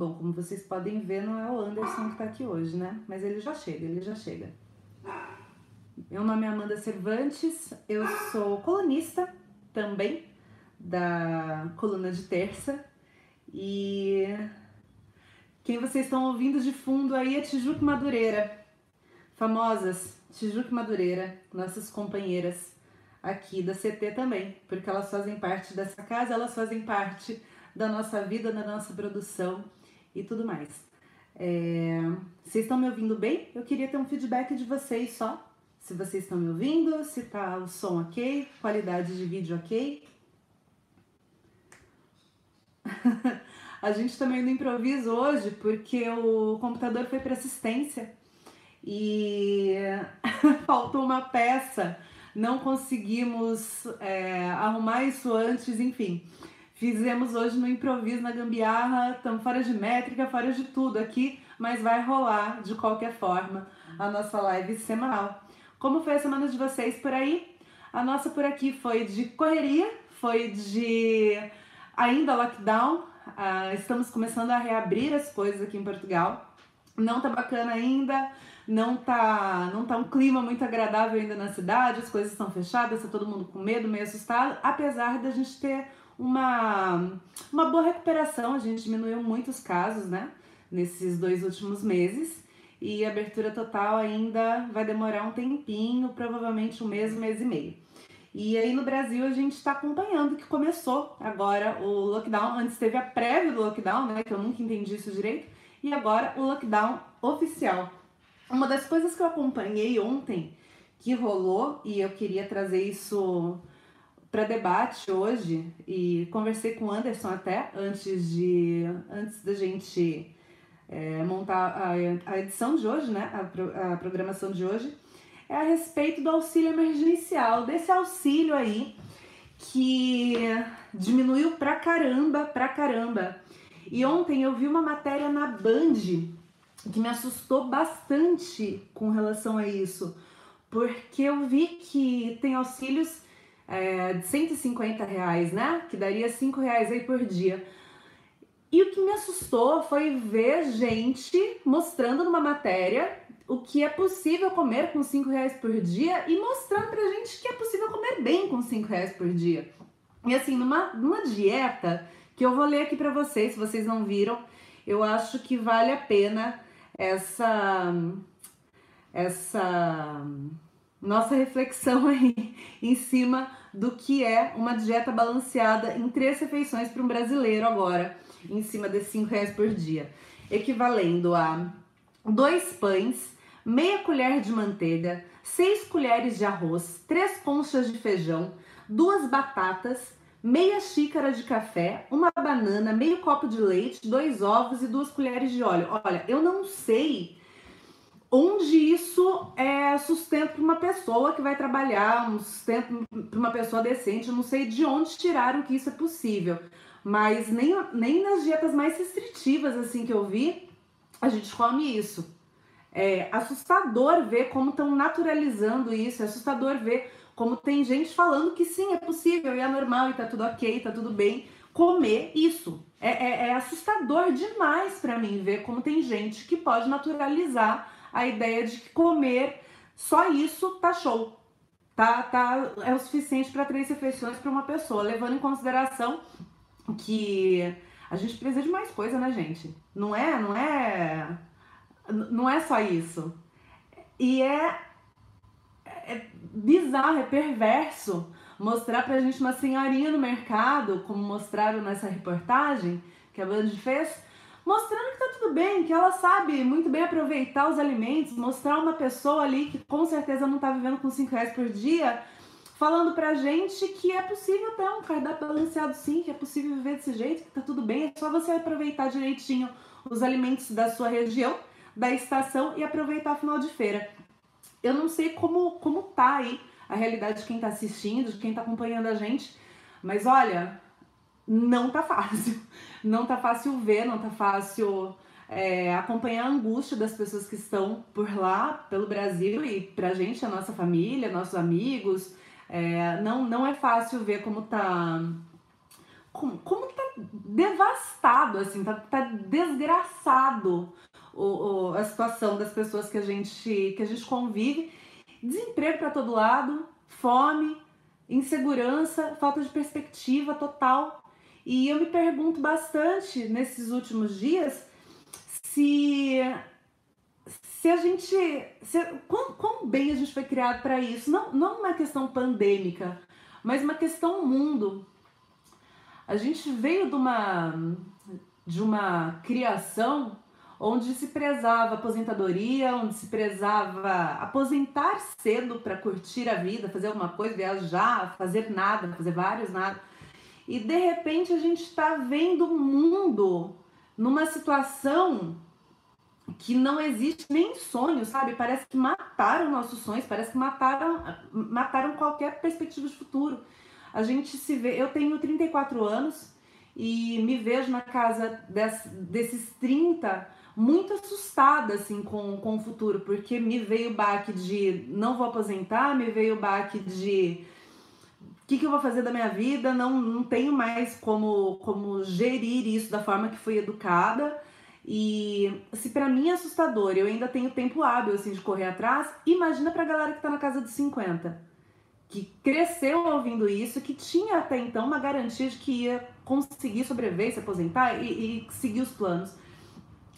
Bom, como vocês podem ver, não é o Anderson que tá aqui hoje, né? Mas ele já chega, ele já chega. Meu nome é Amanda Cervantes, eu sou colunista também da coluna de terça e quem vocês estão ouvindo de fundo aí é Tijuca Madureira, famosas Tijuca Madureira, nossas companheiras aqui da CT também, porque elas fazem parte dessa casa, elas fazem parte da nossa vida, da nossa produção e tudo mais. É... Vocês estão me ouvindo bem? Eu queria ter um feedback de vocês só. Se vocês estão me ouvindo, se tá o som ok, qualidade de vídeo ok. a gente também no improviso hoje porque o computador foi para assistência e faltou uma peça, não conseguimos é, arrumar isso antes, enfim. Fizemos hoje no improviso, na gambiarra, estamos fora de métrica, fora de tudo aqui, mas vai rolar de qualquer forma a nossa live semanal. Como foi a semana de vocês por aí? A nossa por aqui foi de correria, foi de ainda lockdown. Uh, estamos começando a reabrir as coisas aqui em Portugal. Não tá bacana ainda, não tá, não tá um clima muito agradável ainda na cidade, as coisas estão fechadas, tá todo mundo com medo, meio assustado, apesar da gente ter uma, uma boa recuperação, a gente diminuiu muitos casos, né, nesses dois últimos meses. E a abertura total ainda vai demorar um tempinho, provavelmente um mês, um mês e meio. E aí no Brasil a gente está acompanhando que começou agora o lockdown. Antes teve a prévia do lockdown, né? Que eu nunca entendi isso direito. E agora o lockdown oficial. Uma das coisas que eu acompanhei ontem que rolou, e eu queria trazer isso para debate hoje e conversei com o Anderson até antes de antes da gente é, montar a, a, edição de hoje, né, a, a programação de hoje, é a respeito do auxílio emergencial, desse auxílio aí que diminuiu pra caramba, pra caramba. E ontem eu vi uma matéria na Band que me assustou bastante com relação a isso, porque eu vi que tem auxílios é, de 150 reais, né? Que daria 5 reais aí por dia. E o que me assustou foi ver gente mostrando numa matéria o que é possível comer com 5 reais por dia e mostrando pra gente que é possível comer bem com 5 reais por dia. E assim, numa, numa dieta que eu vou ler aqui para vocês, se vocês não viram, eu acho que vale a pena essa essa nossa reflexão aí em cima do que é uma dieta balanceada em três refeições para um brasileiro agora, em cima de 5 reais por dia, equivalendo a dois pães, meia colher de manteiga, seis colheres de arroz, três conchas de feijão, duas batatas, meia xícara de café, uma banana, meio copo de leite, dois ovos e duas colheres de óleo. Olha, eu não sei onde isso é sustento para uma pessoa que vai trabalhar, um sustento para uma pessoa decente. Eu não sei de onde tiraram que isso é possível, mas nem, nem nas dietas mais restritivas assim que eu vi, a gente come isso. É assustador ver como estão naturalizando isso, é assustador ver como tem gente falando que sim, é possível e é normal e tá tudo ok, tá tudo bem comer isso. É, é, é assustador demais para mim ver como tem gente que pode naturalizar a ideia de que comer só isso tá show. Tá, tá, é o suficiente para três refeições para uma pessoa, levando em consideração que a gente precisa de mais coisa, né, gente? Não é, não é, não é só isso. E é, é bizarro, é perverso mostrar pra gente uma senhorinha no mercado, como mostraram nessa reportagem que a Band fez, mostrando que tá tudo bem, que ela sabe muito bem aproveitar os alimentos, mostrar uma pessoa ali que com certeza não tá vivendo com 5 reais por dia, falando pra gente que é possível ter um cardápio balanceado sim, que é possível viver desse jeito, que tá tudo bem, é só você aproveitar direitinho os alimentos da sua região, da estação e aproveitar a final de feira. Eu não sei como, como tá aí a realidade de quem tá assistindo, de quem tá acompanhando a gente, mas olha, não tá fácil. Não tá fácil ver, não tá fácil é, acompanhar a angústia das pessoas que estão por lá, pelo Brasil e pra gente, a nossa família, nossos amigos. É, não, não é fácil ver como tá. Como, como tá devastado, assim, tá, tá desgraçado o, o, a situação das pessoas que a gente, que a gente convive. Desemprego para todo lado, fome, insegurança, falta de perspectiva total. E eu me pergunto bastante nesses últimos dias se se a gente se, quão, quão bem a gente foi criado para isso, não não uma questão pandêmica, mas uma questão mundo. A gente veio de uma de uma criação onde se prezava aposentadoria, onde se prezava aposentar cedo para curtir a vida, fazer alguma coisa, viajar, fazer nada, fazer vários nada. E de repente a gente está vendo o mundo numa situação que não existe nem sonho, sabe? Parece que mataram nossos sonhos, parece que mataram, mataram qualquer perspectiva de futuro. A gente se vê, eu tenho 34 anos e me vejo na casa des, desses 30 muito assustada assim com, com o futuro, porque me veio o baque de não vou aposentar, me veio o baque de que, que eu vou fazer da minha vida, não, não tenho mais como, como gerir isso da forma que fui educada. E se para mim é assustador, eu ainda tenho tempo hábil assim de correr atrás, imagina pra galera que tá na casa dos 50, que cresceu ouvindo isso, que tinha até então uma garantia de que ia conseguir sobreviver, se aposentar e, e seguir os planos.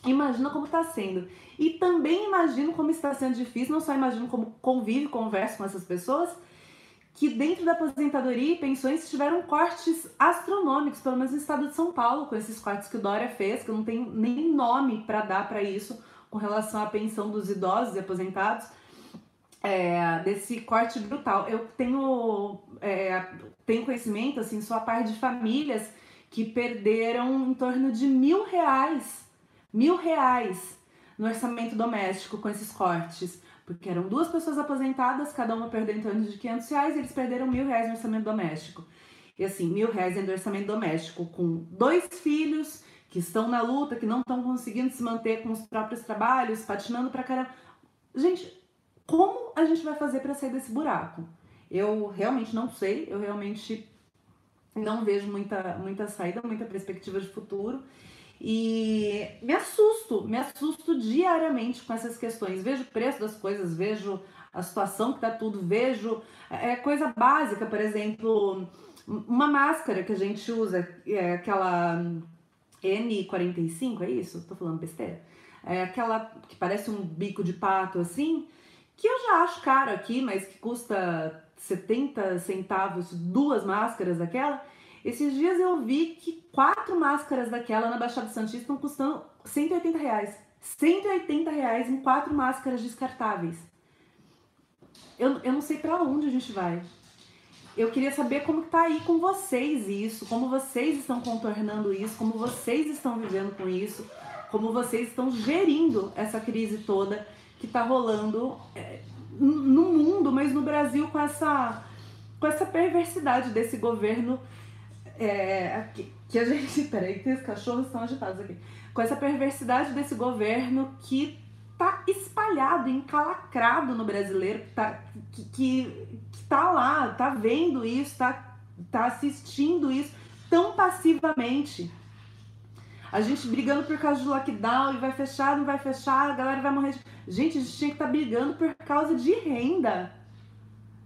Imagina como está sendo. E também imagino como está sendo difícil, não só imagino como convive, converso com essas pessoas, que dentro da aposentadoria e pensões tiveram cortes astronômicos, pelo menos no estado de São Paulo, com esses cortes que o Dória fez, que não tenho nem nome para dar para isso, com relação à pensão dos idosos e aposentados, é, desse corte brutal. Eu tenho, é, tenho conhecimento, assim, sou a par de famílias que perderam em torno de mil reais mil reais no orçamento doméstico com esses cortes, porque eram duas pessoas aposentadas, cada uma perdeu em torno de 500 reais, e eles perderam mil reais no orçamento doméstico. E assim, mil reais no orçamento doméstico com dois filhos que estão na luta, que não estão conseguindo se manter com os próprios trabalhos, patinando pra caramba. Gente, como a gente vai fazer para sair desse buraco? Eu realmente não sei, eu realmente não vejo muita, muita saída, muita perspectiva de futuro. E me assusto, me assusto diariamente com essas questões. Vejo o preço das coisas, vejo a situação que tá tudo, vejo é, é coisa básica, por exemplo, uma máscara que a gente usa, é aquela N45, é isso? Tô falando besteira? É aquela que parece um bico de pato assim, que eu já acho caro aqui, mas que custa 70 centavos duas máscaras daquela. Esses dias eu vi que quatro máscaras daquela na Baixada Santista estão custando 180 reais. 180 reais em quatro máscaras descartáveis. Eu, eu não sei para onde a gente vai. Eu queria saber como tá aí com vocês isso, como vocês estão contornando isso, como vocês estão vivendo com isso, como vocês estão gerindo essa crise toda que tá rolando é, no mundo, mas no Brasil com essa com essa perversidade desse governo é, que, que a gente. Peraí, que os cachorros estão agitados aqui. Com essa perversidade desse governo que tá espalhado, encalacrado no brasileiro, tá, que, que, que tá lá, tá vendo isso, tá, tá assistindo isso tão passivamente. A gente brigando por causa do lockdown e vai fechar, não vai fechar, a galera vai morrer. Gente, a gente tinha que estar tá brigando por causa de renda.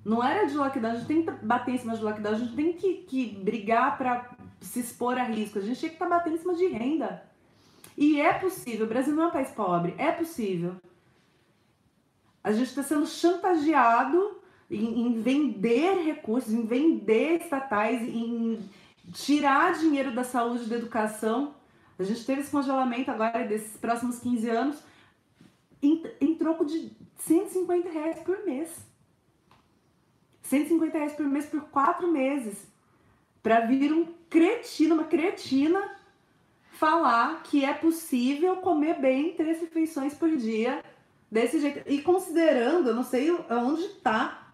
Não era de lockdown, a gente tem que bater em cima de lockdown, a gente tem que, que brigar para se expor a risco, a gente tem que estar tá batendo em cima de renda. E é possível, o Brasil não é um país pobre, é possível. A gente está sendo chantageado em, em, vender recursos, em vender estatais, em tirar dinheiro da saúde da educação. A gente teve esse congelamento agora desses próximos 15 anos em, em troco de 150 reais por mês. 150 reais por mês por quatro meses. Para vir um cretino, uma cretina, falar que é possível comer bem três refeições por dia desse jeito. E considerando, eu não sei onde tá,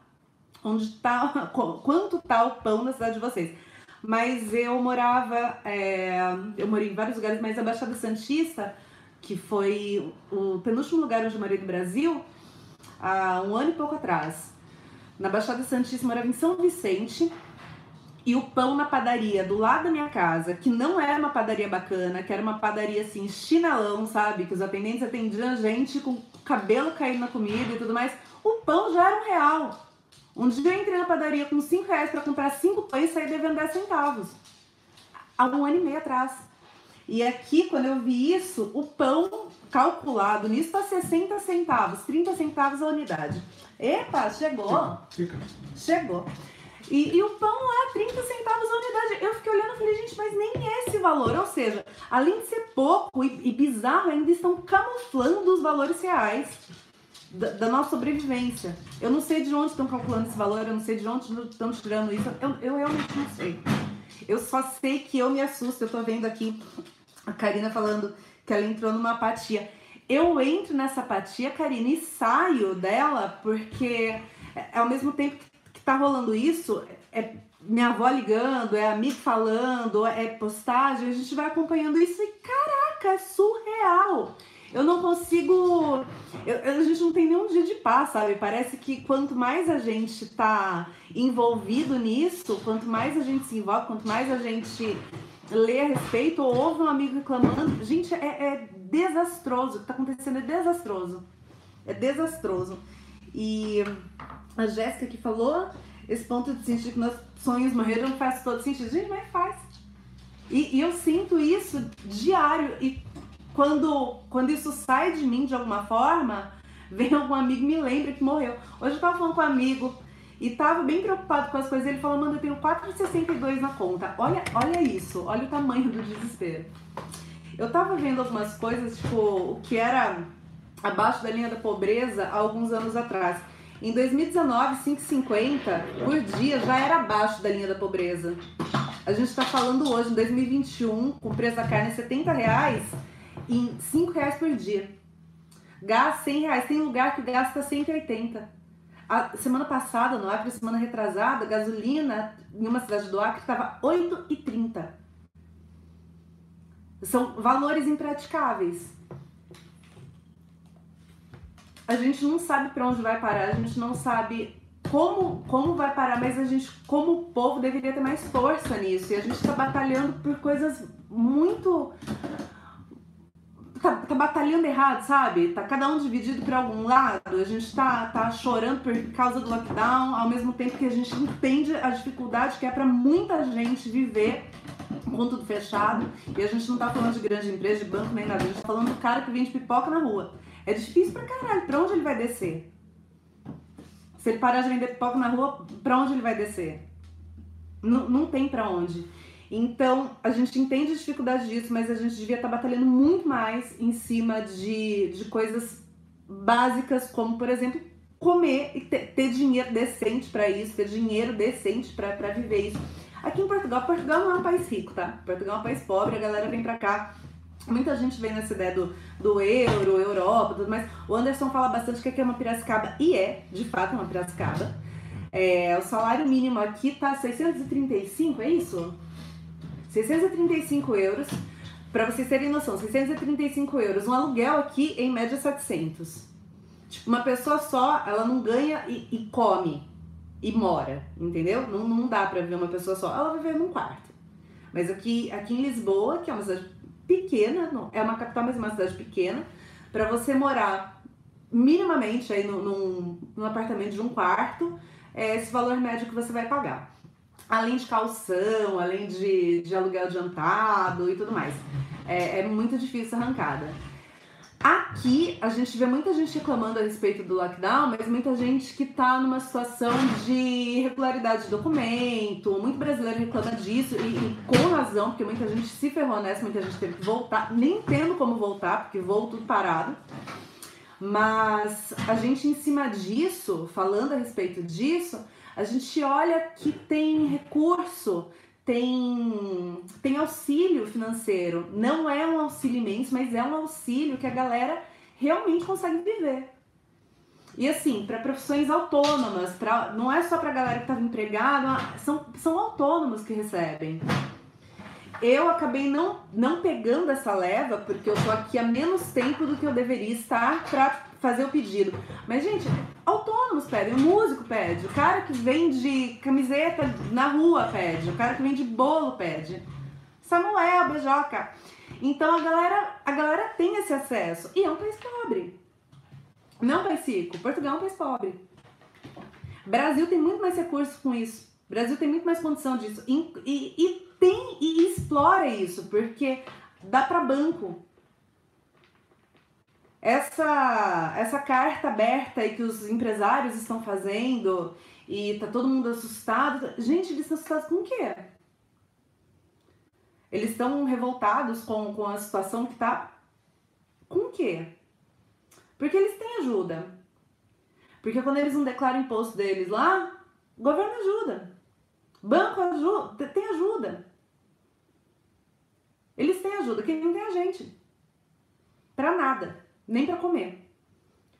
onde tá, quanto tá o pão na cidade de vocês. Mas eu morava, é, eu morei em vários lugares, mas a Baixada Santista, que foi o penúltimo lugar onde eu morei no Brasil, há um ano e pouco atrás, na Baixada Santista, morava em São Vicente. e o pão na padaria do lado da minha casa, que não era uma padaria bacana, que era uma padaria assim, chinelão, sabe? Que os atendentes atendiam a gente com cabelo caindo na comida e tudo mais. O pão já era um real. Um dia eu entrei na padaria com 5 reais para comprar 5 pães e saí devendo 10 centavos. Há um ano e meio atrás. E aqui, quando eu vi isso, o pão calculado nisso está 60 centavos, 30 centavos a unidade. Epa, chegou. Fica. Chegou. E, e, o pão lá, 30 centavos a unidade. Eu fiquei olhando e falei, gente, mas nem é esse valor. Ou seja, além de ser pouco e, e bizarro, ainda estão camuflando os valores reais da, da, nossa sobrevivência. Eu não sei de onde estão calculando esse valor, eu não sei de onde estão tirando isso. Eu, eu realmente não sei. Eu só sei que eu me assusto. Eu tô vendo aqui a Karina falando que ela entrou numa apatia. Eu entro nessa apatia, Karina, e saio dela porque ao mesmo tempo que tá rolando isso, é minha avó ligando, é amigo falando, é postagem, a gente vai acompanhando isso e caraca, é surreal. Eu não consigo. Eu, a gente não tem nenhum dia de paz, sabe? Parece que quanto mais a gente tá envolvido nisso, quanto mais a gente se envolve, quanto mais a gente lê a respeito ou ouve um amigo reclamando, gente, é, é desastroso. O que tá acontecendo é desastroso. É desastroso. E a Jéssica que falou, esse ponto de sentido que nossos sonhos morreram faz todo sentido. Gente, mas faz. E, e, eu sinto isso diário. E quando, quando isso sai de mim de alguma forma, vem algum amigo me lembra que morreu. Hoje eu tava falando com um amigo e tava bem preocupado com as coisas. Ele falou, mano, eu tenho 4,62 na conta. Olha, olha isso, olha o tamanho do desespero. Eu tava vendo algumas coisas, tipo, o que era abaixo da linha da pobreza há alguns anos atrás. Em 2019, 5,50 por dia já era abaixo da linha da pobreza. A gente está falando hoje, em 2021, com o preço da carne 70 reais, em 5 reais por dia. Gás 100 reais. Tem lugar que gasta 180. A semana passada, no Acre, semana retrasada, gasolina em uma cidade do Acre estava 8,30. São valores impraticáveis a gente não sabe para onde vai parar, a gente não sabe como, como vai parar, mas a gente, como povo, deveria ter mais força nisso. E a gente está batalhando por coisas muito. Tá, tá, batalhando errado, sabe? Tá cada um dividido por algum lado. A gente tá, tá chorando por causa do lockdown, ao mesmo tempo que a gente entende a dificuldade que é para muita gente viver com tudo fechado. E a gente não tá falando de grande empresa, de banco nem nada. A gente tá falando do cara que vende pipoca na rua. É difícil pra caralho. Pra onde ele vai descer? Se ele parar de vender pipoca na rua, pra onde ele vai descer? N não tem pra onde. Então, a gente entende a dificuldade disso, mas a gente devia estar tá batalhando muito mais em cima de, de coisas básicas, como, por exemplo, comer e ter, ter dinheiro decente para isso, ter dinheiro decente para viver isso. Aqui em Portugal, Portugal não é um país rico, tá? Portugal é um país pobre, a galera vem pra cá Muita gente vem nessa ideia do, do euro, Europa, tudo mais. O Anderson fala bastante que aqui é uma Piracicaba, e é, de fato, uma Piracicaba. É, o salário mínimo aqui tá 635, é isso? 635 euros. Para vocês terem noção, 635 euros. Um aluguel aqui, em média, 700. Tipo, uma pessoa só, ela não ganha e, e come e mora, entendeu? Não, não dá pra ver uma pessoa só. Ela vai viver num quarto. Mas aqui, aqui em Lisboa, que é uma cidade pequena, não, é uma capital, mas é uma cidade pequena, para você morar minimamente aí no, num, num, apartamento de um quarto, é esse valor médio que você vai pagar. Além de calção, além de, de aluguel adiantado e tudo mais. É, é muito difícil a arrancada. Aqui a gente vê muita gente reclamando a respeito do lockdown, mas muita gente que está numa situação de irregularidade de documento. Muito brasileiro reclama disso e, e, com razão, porque muita gente se ferrou nessa, muita gente teve que voltar, nem tendo como voltar, porque voo tudo parado. Mas a gente, em cima disso, falando a respeito disso, a gente olha que tem recurso tem, tem auxílio financeiro. Não é um auxílio imenso, mas é um auxílio que a galera realmente consegue viver. E assim, para profissões autônomas, pra, não é só para galera que estava empregada, são, são autônomos que recebem. Eu acabei não, não pegando essa leva, porque eu tô aqui há menos tempo do que eu deveria estar para fazer o pedido. Mas, gente, autônomos pedem, o músico pede, o cara que vende camiseta na rua pede, o cara que vende bolo pede. Samuel, beijoca. Então a galera, a galera tem esse acesso. E é um país pobre. Não é um país rico. Portugal é um país pobre. Brasil tem muito mais recursos com isso. Brasil tem muito mais condição disso. E, e, e tem e explora isso, porque dá para banco. Essa, essa carta aberta aí que os empresários estão fazendo e tá todo mundo assustado. Gente, eles estão assustados com o quê? Eles estão revoltados com, com a situação que tá. Com o quê? Porque eles têm ajuda. Porque quando eles não declaram imposto deles lá, o governo ajuda. Banco ajuda, tem ajuda. Eles têm ajuda, quem não tem a gente. Pra nada, nem para comer.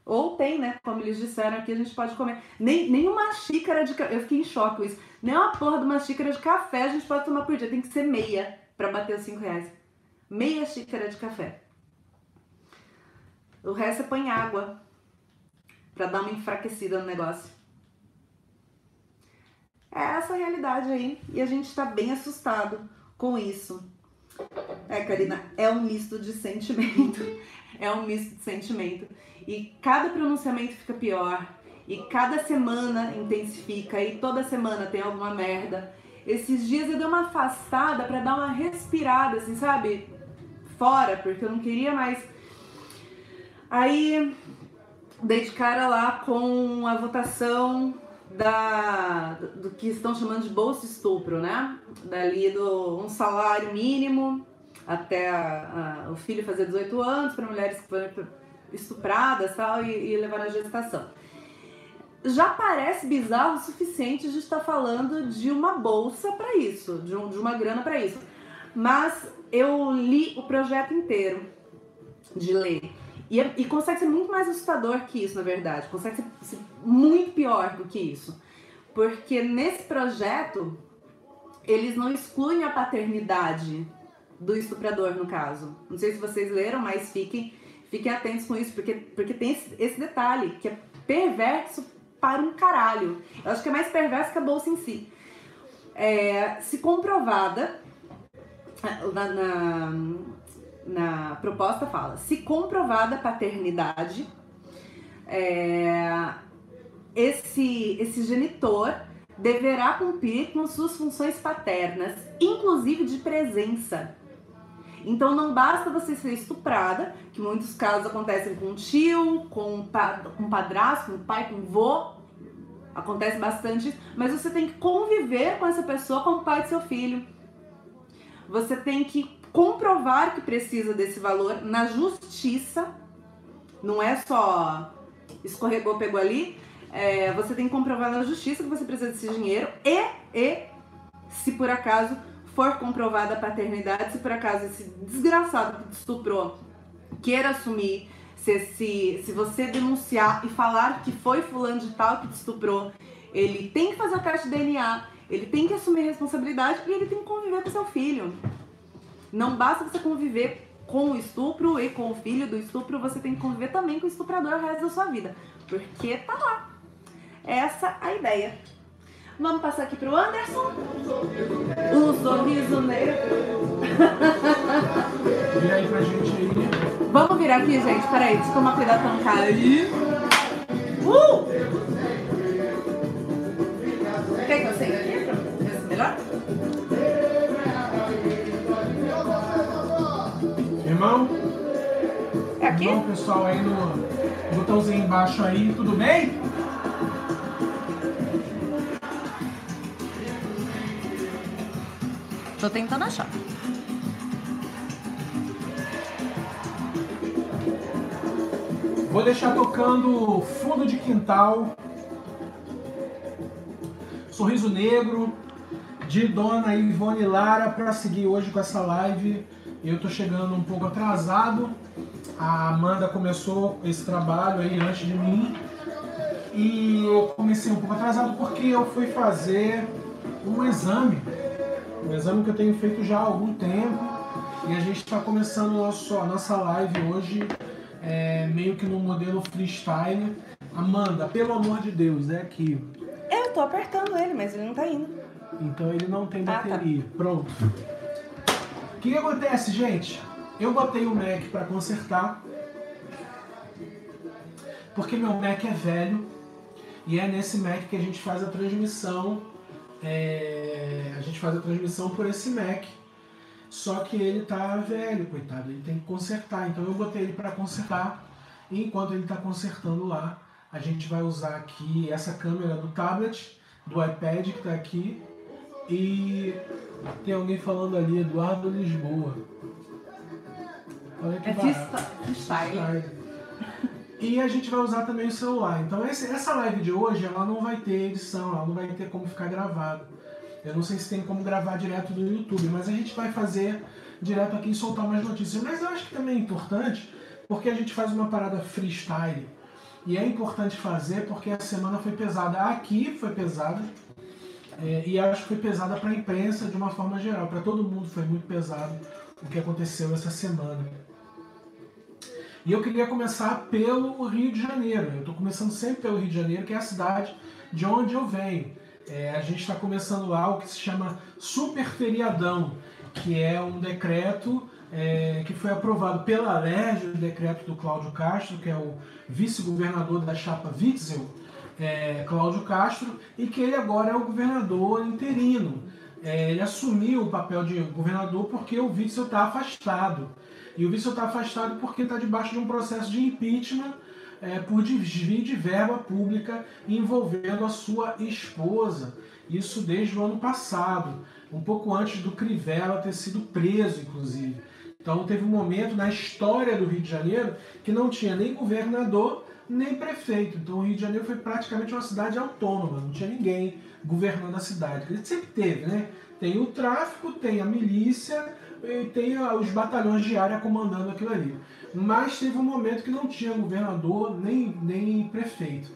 Ou tem, né? Como eles disseram aqui, a gente pode comer. Nem, nem uma xícara de café. Eu fiquei em choque com isso. Nem uma porra de uma xícara de café a gente pode tomar por dia. Tem que ser meia para bater os 5 reais. Meia xícara de café. O resto você põe água para dar uma enfraquecida no negócio. É essa a realidade aí e a gente está bem assustado com isso. É, Karina, é um misto de sentimento. É um misto de sentimento. E cada pronunciamento fica pior. E cada semana intensifica. E toda semana tem alguma merda. Esses dias eu dei uma afastada para dar uma respirada, assim, sabe? Fora, porque eu não queria mais. Aí dei de cara lá com a votação da, do que estão chamando de bolsa estupro, né? Dali do um salário mínimo até a, a, o filho fazer 18 anos para mulheres que foram estupradas tal, e, e levar na gestação. Já parece bizarro o suficiente de estar falando de uma bolsa para isso, de, um, de uma grana para isso. Mas eu li o projeto inteiro de lei. E, é, e, consegue ser muito mais assustador que isso, na verdade. Consegue ser, ser muito pior do que isso. Porque nesse projeto, eles não excluem a paternidade do estuprador, no caso. Não sei se vocês leram, mas fiquem, fiquem atentos com isso, porque, porque tem esse, esse detalhe, que é perverso para um caralho. Eu acho que é mais perverso que a bolsa em si. É, se comprovada, na, na, na, proposta fala, se comprovada a paternidade, é, esse, esse genitor deverá cumprir com suas funções paternas, inclusive de presença então não basta você ser estuprada, que muitos casos acontecem com tio, com, com padrasto, com pai, com vô. Acontece bastante, mas você tem que conviver com essa pessoa como pai de seu filho. Você tem que comprovar que precisa desse valor na justiça. Não é só escorregou, pegou ali. É, você tem que comprovar na justiça que você precisa desse dinheiro e, e se por acaso for comprovada a paternidade, se por acaso esse desgraçado que te estuprou queira assumir, se, se, se você denunciar e falar que foi fulano de tal que te estuprou, ele tem que fazer o teste de DNA, ele tem que assumir a responsabilidade e ele tem que conviver com seu filho. Não basta você conviver com o estupro e com o filho do estupro, você tem que conviver também com o estuprador o resto da sua vida. Porque tá lá. Essa é a ideia. Vamos passar aqui pro Anderson. Um sorriso negro. Vira aí pra gente aí. Vamos virar aqui, gente. Peraí, deixa eu tomar cuidado pra não cair. Uh! Quer que eu sei aqui pra ver se melhor? Irmão? É aqui? Irmão, pessoal aí no botãozinho embaixo aí, tudo bem? Tô tentando achar. Vou deixar tocando Fundo de Quintal, Sorriso Negro, de Dona Ivone Lara, para seguir hoje com essa live. Eu tô chegando um pouco atrasado. A Amanda começou esse trabalho aí antes de mim. E eu comecei um pouco atrasado porque eu fui fazer um exame um exame que eu tenho feito já há algum tempo e a gente está começando nosso, a nossa live hoje é, meio que no modelo freestyle. Amanda, pelo amor de Deus, é aqui. Eu tô apertando ele, mas ele não tá indo. Então ele não tem bateria. Ah, tá. Pronto. O que, que acontece, gente? Eu botei o Mac para consertar. Porque meu Mac é velho. E é nesse Mac que a gente faz a transmissão. É, a gente faz a transmissão por esse Mac. Só que ele tá velho, coitado. Ele tem que consertar. Então eu botei ele para consertar. E enquanto ele está consertando lá, a gente vai usar aqui essa câmera do tablet, do iPad que está aqui. E tem alguém falando ali, Eduardo Lisboa. Olha que é freestyle. E a gente vai usar também o celular. Então esse, essa live de hoje, ela não vai ter edição, ela não vai ter como ficar gravada. Eu não sei se tem como gravar direto do YouTube, mas a gente vai fazer direto aqui e soltar mais notícias. Mas eu acho que também é importante, porque a gente faz uma parada freestyle. E é importante fazer porque a semana foi pesada. Aqui foi pesada. É, e acho que foi pesada para a imprensa de uma forma geral. Para todo mundo foi muito pesado o que aconteceu essa semana. E eu queria começar pelo Rio de Janeiro. Eu estou começando sempre pelo Rio de Janeiro, que é a cidade de onde eu venho. É, a gente está começando lá o que se chama Super Feriadão, que é um decreto é, que foi aprovado pela LERJ, o decreto do Cláudio Castro, que é o vice-governador da chapa Witzel, é, Cláudio Castro, e que ele agora é o governador interino. É, ele assumiu o papel de governador porque o Witzel está afastado. E o Witzel está afastado porque está debaixo de um processo de impeachment é, por desvio de verba pública envolvendo a sua esposa. Isso desde o ano passado, um pouco antes do Crivella ter sido preso, inclusive. Então teve um momento na história do Rio de Janeiro que não tinha nem governador nem prefeito. Então o Rio de Janeiro foi praticamente uma cidade autônoma, não tinha ninguém governando a cidade. Ele sempre teve, né? Tem o tráfico, tem a milícia tem os batalhões de área comandando aquilo ali. Mas teve um momento que não tinha governador nem, nem prefeito.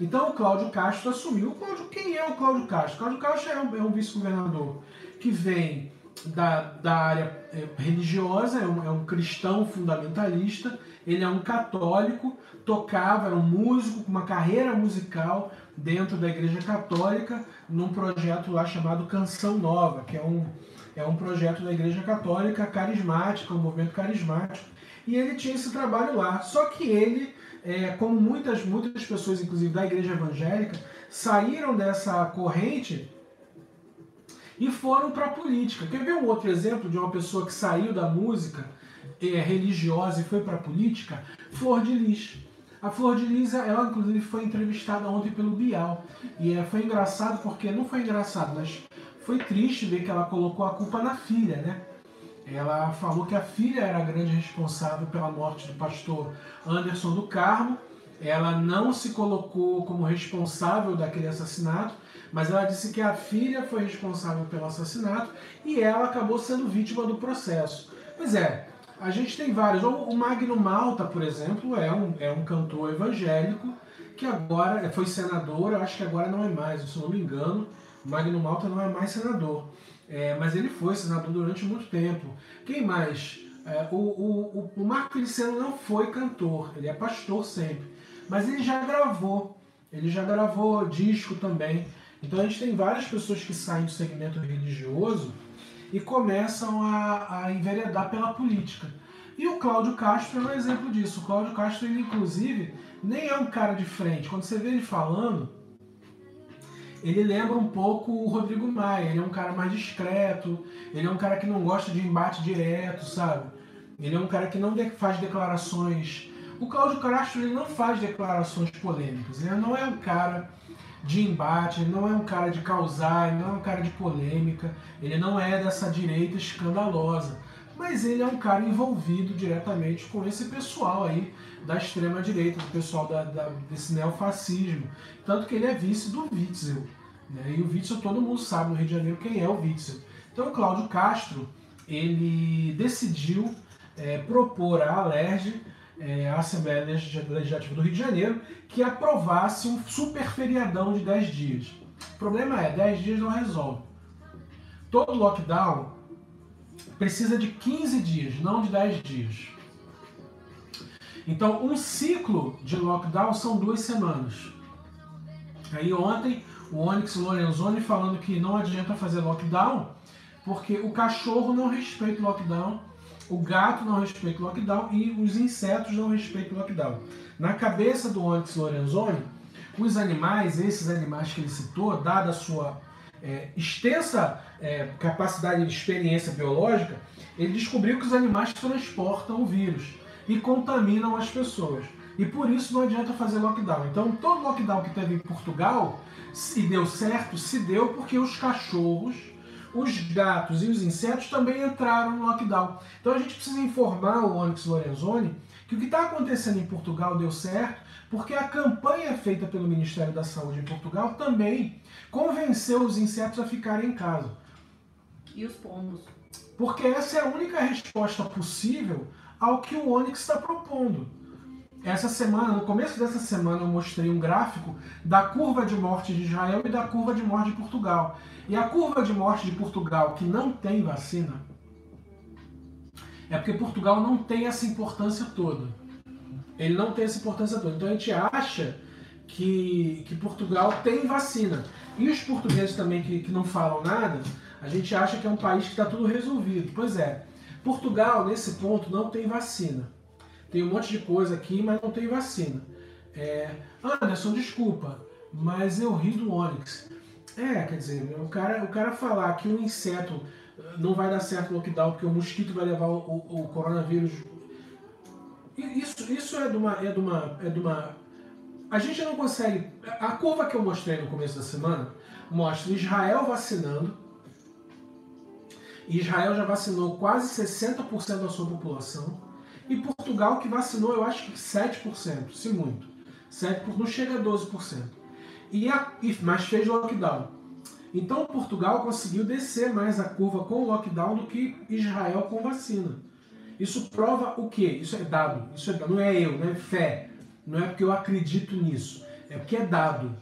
Então o Cláudio Castro assumiu. O Cláudio, quem é o Cláudio Castro? O Cláudio Castro é um, é um vice-governador que vem da, da área é, religiosa, é um, é um cristão fundamentalista, ele é um católico, tocava, era um músico com uma carreira musical dentro da Igreja Católica, num projeto lá chamado Canção Nova, que é um, é um projeto da Igreja Católica carismática, um movimento carismático, e ele tinha esse trabalho lá. Só que ele, é, como muitas, muitas pessoas, inclusive da Igreja Evangélica, saíram dessa corrente e foram para a política. Quer ver um outro exemplo de uma pessoa que saiu da música é, religiosa e foi para a política? Flor de Lis. A Flor de Lis, ela inclusive foi entrevistada ontem pelo Bial. E é, foi engraçado porque, não foi engraçado, mas foi triste ver que ela colocou a culpa na filha, né? Ela falou que a filha era a grande responsável pela morte do pastor Anderson do Carmo. Ela não se colocou como responsável daquele assassinato, mas ela disse que a filha foi responsável pelo assassinato e ela acabou sendo vítima do processo. Pois é, a gente tem vários. O Magno Malta, por exemplo, é um, é um cantor evangélico que agora foi senador, eu acho que agora não é mais, se eu não me engano. Magno Malta não é mais senador. É, mas ele foi senador durante muito tempo. Quem mais? É, o, o, o, Marco Feliciano não foi cantor, ele é pastor sempre. Mas ele já gravou, ele já gravou disco também. Então a gente tem várias pessoas que saem do segmento religioso e começam a, a enveredar pela política. E o Cláudio Castro é um exemplo disso. O Cláudio Castro, ele inclusive, nem é um cara de frente. Quando você vê ele falando, ele lembra um pouco o Rodrigo Maia. Ele é um cara mais discreto, ele é um cara que não gosta de embate direto, sabe? Ele é um cara que não faz declarações. O Cláudio Castro ele não faz declarações polêmicas. Ele não é um cara de embate, ele não é um cara de causar, ele não é um cara de polêmica, ele não é dessa direita escandalosa, mas ele é um cara envolvido diretamente com esse pessoal aí da extrema direita, do pessoal da, da, desse neofascismo. Tanto que ele é vice do Witzel. Né? E o Witzel, todo mundo sabe no Rio de Janeiro quem é o Witzel. Então o Cláudio Castro, ele decidiu é, propor à Alerj é, a Assembleia Legislativa do Rio de Janeiro que aprovasse um super feriadão de 10 dias. O problema é, 10 dias não resolve. Todo lockdown precisa de 15 dias, não de 10 dias. Então, um ciclo de lockdown são duas semanas. Aí ontem, o Onyx Lorenzoni falando que não adianta fazer lockdown, porque o cachorro não respeita o lockdown, o gato não respeita o lockdown e os insetos não respeitam o lockdown. Na cabeça do Onyx Lorenzoni, os animais, esses animais que ele citou, dada a sua é, extensa é, capacidade de experiência biológica, ele descobriu que os animais transportam o vírus e contaminam as pessoas. E por isso não adianta fazer lockdown. Então, todo lockdown que teve em Portugal, se deu certo, se deu porque os cachorros, os gatos e os insetos também entraram no lockdown. Então, a gente precisa informar o Onyx Lorenzoni que o que está acontecendo em Portugal deu certo porque a campanha feita pelo Ministério da Saúde em Portugal também convenceu os insetos a ficarem em casa. E os pombos? Porque essa é a única resposta possível ao que o Onyx está propondo. Essa semana, no começo dessa semana, eu mostrei um gráfico da curva de morte de Israel e da curva de morte de Portugal. E a curva de morte de Portugal, que não tem vacina, é porque Portugal não tem essa importância toda. Ele não tem essa importância toda. Então a gente acha que, que Portugal tem vacina. E os portugueses também que, que não falam nada, a gente acha que é um país que está tudo resolvido. Pois é, Portugal, nesse ponto, não tem vacina. Tem um monte de coisa aqui, mas não tem vacina. É, Anderson, desculpa, mas eu ri do Onix. É, quer dizer, o cara, o cara falar que um inseto eh, não vai dar certo no lockdown porque o mosquito vai levar o, o, o coronavírus. Isso, isso é de uma, é de uma, é de uma. A gente não consegue. A curva que eu mostrei no começo da semana mostra Israel vacinando Israel já vacinou quase 60% da sua população. E Portugal, que vacinou, eu acho que 7%, se muito. 7%, não chega a 12%. E a, mas fez lockdown. Então Portugal conseguiu descer mais a curva com o lockdown do que Israel com vacina. Isso prova o quê? Isso é dado. Isso é, não é eu, não é fé. Não é porque eu acredito nisso. É porque é dado.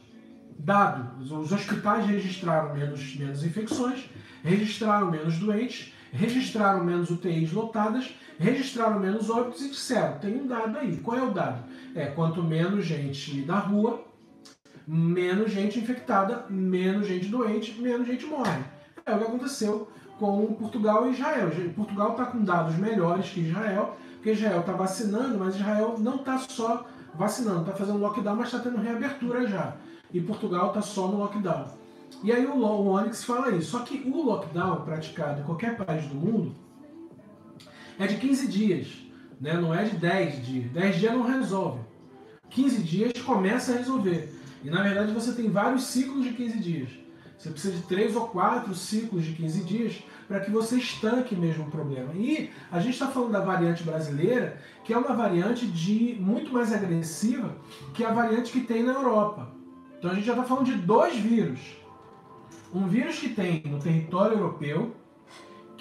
Dado. Os hospitais registraram menos, menos infecções registraram menos doentes, registraram menos UTIs lotadas, registraram menos óbitos e disseram: tem um dado aí. Qual é o dado? É quanto menos gente na rua, menos gente infectada, menos gente doente, menos gente morre. É o que aconteceu com Portugal e Israel. Portugal está com dados melhores que Israel, porque Israel está vacinando, mas Israel não está só vacinando, está fazendo lockdown, mas está tendo reabertura já. E Portugal está só no lockdown. E aí o, o Onyx fala isso. Só que o lockdown praticado em qualquer país do mundo é de 15 dias, né? não é de 10 dias. 10 dias não resolve. 15 dias começa a resolver. E na verdade você tem vários ciclos de 15 dias. Você precisa de 3 ou 4 ciclos de 15 dias para que você estanque mesmo o problema. E a gente está falando da variante brasileira, que é uma variante de muito mais agressiva que a variante que tem na Europa. Então a gente já está falando de dois vírus um vírus que tem no território europeu,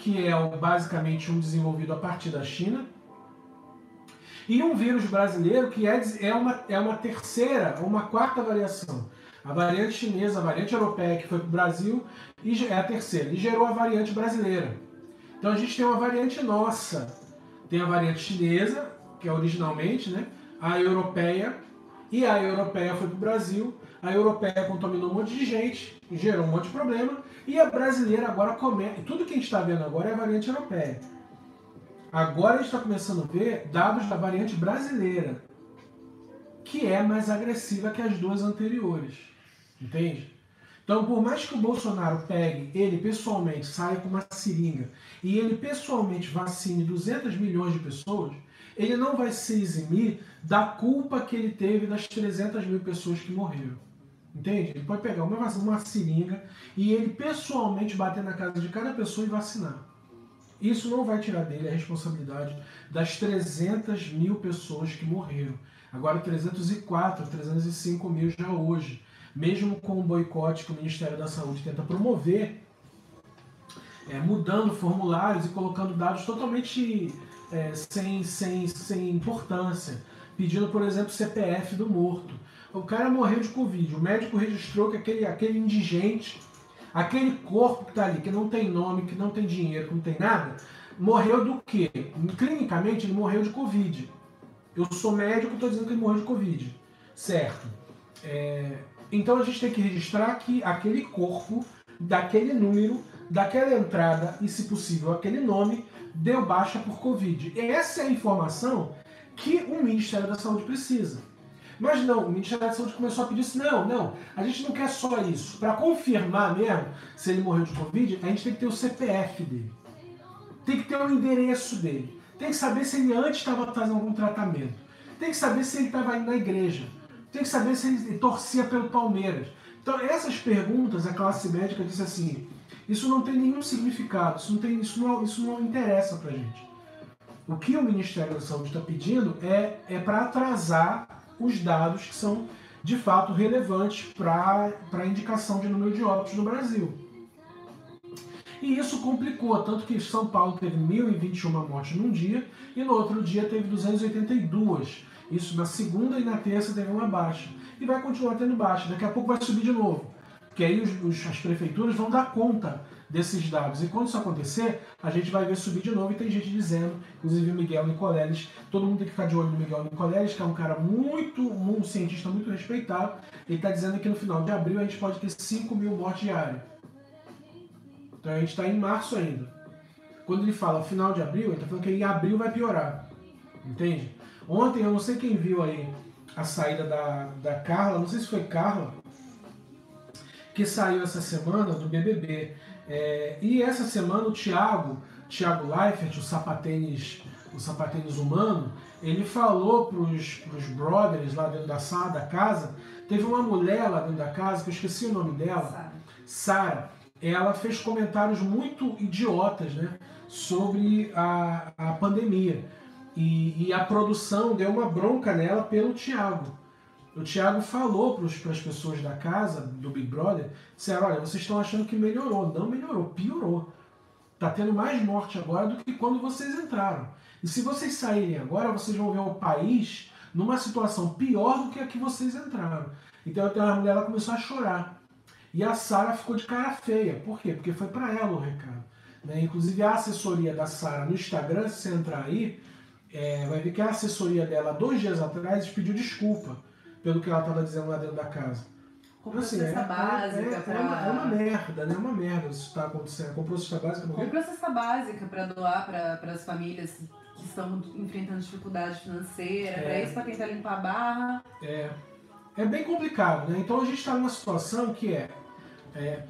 que é basicamente um desenvolvido a partir da China, e um vírus brasileiro que é, é, uma, é uma terceira uma quarta variação. A variante chinesa, a variante europeia que foi para o Brasil, e é a terceira, e gerou a variante brasileira. Então a gente tem uma variante nossa. Tem a variante chinesa, que é originalmente, né? a europeia, e a europeia foi para o Brasil, a europeia contaminou um monte de gente, gerou um monte de problema, e a brasileira agora começa. Tudo que a gente está vendo agora é a variante europeia. Agora a gente está começando a ver dados da variante brasileira, que é mais agressiva que as duas anteriores. Entende? Então, por mais que o Bolsonaro pegue, ele pessoalmente saia com uma seringa e ele pessoalmente vacine 200 milhões de pessoas, ele não vai se eximir da culpa que ele teve das 300 mil pessoas que morreram. Entende? Ele pode pegar uma, uma seringa e ele pessoalmente bater na casa de cada pessoa e vacinar. Isso não vai tirar dele a responsabilidade das 300 mil pessoas que morreram. Agora 304, 305 mil já hoje. Mesmo com o boicote que o Ministério da Saúde tenta promover, é, mudando formulários e colocando dados totalmente é, sem, sem, sem importância. Pedindo, por exemplo, CPF do morto. O cara morreu de Covid. O médico registrou que aquele, aquele indigente, aquele corpo que está ali, que não tem nome, que não tem dinheiro, que não tem nada, morreu do quê? Clinicamente, ele morreu de Covid. Eu sou médico, estou dizendo que ele morreu de Covid. Certo. É, então a gente tem que registrar que aquele corpo, daquele número, daquela entrada e, se possível, aquele nome, deu baixa por Covid. Essa é a informação que o Ministério da Saúde precisa. Mas não, o Ministério da Saúde começou a pedir assim, não, não, a gente não quer só isso. Para confirmar mesmo se ele morreu de Covid, a gente tem que ter o CPF dele. Tem que ter o endereço dele. Tem que saber se ele antes estava fazendo algum tratamento. Tem que saber se ele estava indo na igreja. Tem que saber se ele torcia pelo Palmeiras. Então, essas perguntas, a classe médica disse assim: isso não tem nenhum significado, isso não, tem, isso não, isso não interessa para gente. O que o Ministério da Saúde está pedindo é, é para atrasar os dados que são de fato relevantes para a indicação de número de óbitos no Brasil. E isso complicou, tanto que São Paulo teve 1.021 mortes num dia e no outro dia teve 282. Isso na segunda e na terça teve uma baixa. E vai continuar tendo baixa. Daqui a pouco vai subir de novo. Porque aí os, os, as prefeituras vão dar conta desses dados. E quando isso acontecer, a gente vai ver subir de novo e tem gente dizendo, inclusive o Miguel Nicoleles, todo mundo tem que ficar de olho no Miguel Nicoleles, que é um cara muito, um cientista muito respeitado. Ele está dizendo que no final de abril a gente pode ter 5 mil mortes diárias. Então a gente está em março ainda. Quando ele fala final de abril, ele está falando que em abril vai piorar. Entende? Ontem, eu não sei quem viu aí a saída da, da Carla, não sei se foi Carla, que saiu essa semana do BBB. É, e essa semana o Thiago, Thiago Leifert, o sapatênis, o sapatênis humano, ele falou para os brothers lá dentro da sala da casa, teve uma mulher lá dentro da casa, que eu esqueci o nome dela, Sara. Ela fez comentários muito idiotas né, sobre a, a pandemia. E, e a produção deu uma bronca nela pelo Thiago. O Thiago falou para as pessoas da casa, do Big Brother, disseram, olha, vocês estão achando que melhorou. Não melhorou, piorou. Está tendo mais morte agora do que quando vocês entraram. E se vocês saírem agora, vocês vão ver o país numa situação pior do que a que vocês entraram. Então a mulher ela começou a chorar. E a Sara ficou de cara feia. Por quê? Porque foi para ela o recado. Né? Inclusive a assessoria da Sara no Instagram, se você entrar aí, é, vai ver que a assessoria dela, dois dias atrás, pediu desculpa pelo que ela estava dizendo lá dentro da casa. Comprou assim, cesta é, básica é, é, pra... é, uma, é uma merda, né? É uma merda isso está acontecendo. Comprou cesta básica? Comprou cesta básica para doar para as famílias que estão enfrentando dificuldade financeira, é. para isso, para tentar limpar a barra. É. É bem complicado, né? Então a gente está numa situação que é, é,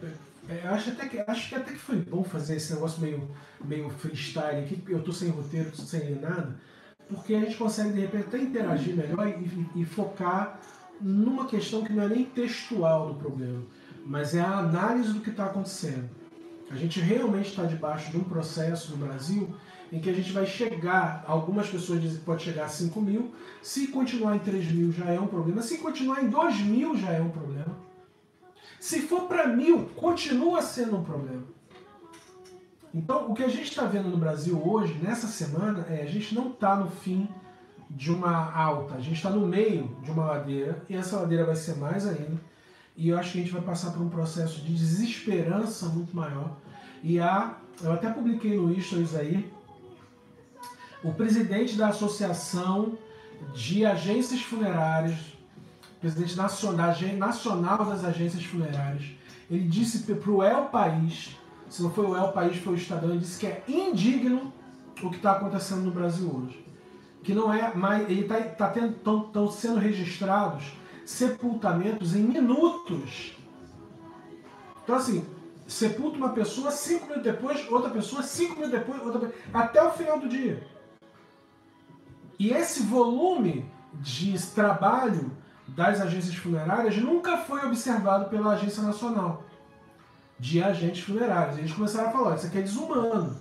é, acho, até que, acho que até que foi bom fazer esse negócio meio, meio freestyle aqui, porque eu tô sem roteiro, sem nada, porque a gente consegue de repente até interagir melhor e, e, focar numa questão que não é nem textual do problema, mas é a análise do que está acontecendo. A gente realmente está debaixo de um processo no Brasil em que a gente vai chegar, algumas pessoas dizem que pode chegar a 5 mil, se continuar em 3 mil já é um problema, se continuar em 2 mil já é um problema. Se for para mil, continua sendo um problema. Então, o que a gente está vendo no Brasil hoje, nessa semana, é a gente não está no fim de uma alta, a gente está no meio de uma ladeira e essa ladeira vai ser mais ainda. E eu acho que a gente vai passar por um processo de desesperança muito maior. E há, eu até publiquei no Stories aí, o presidente da Associação de Agências Funerárias, presidente nacional, nacional das agências funerárias, ele disse para o El País, se não foi o El País, foi o Estadão, ele disse que é indigno o que está acontecendo no Brasil hoje. Que não é mais. Ele está tá, tá sendo registrados sepultamentos em minutos. Então, assim, sepulta uma pessoa, cinco minutos depois, outra pessoa, cinco minutos depois, outra até o final do dia. E esse volume de trabalho das agências funerárias nunca foi observado pela Agência Nacional de Agentes Funerários. Eles começaram a falar: isso aqui é desumano.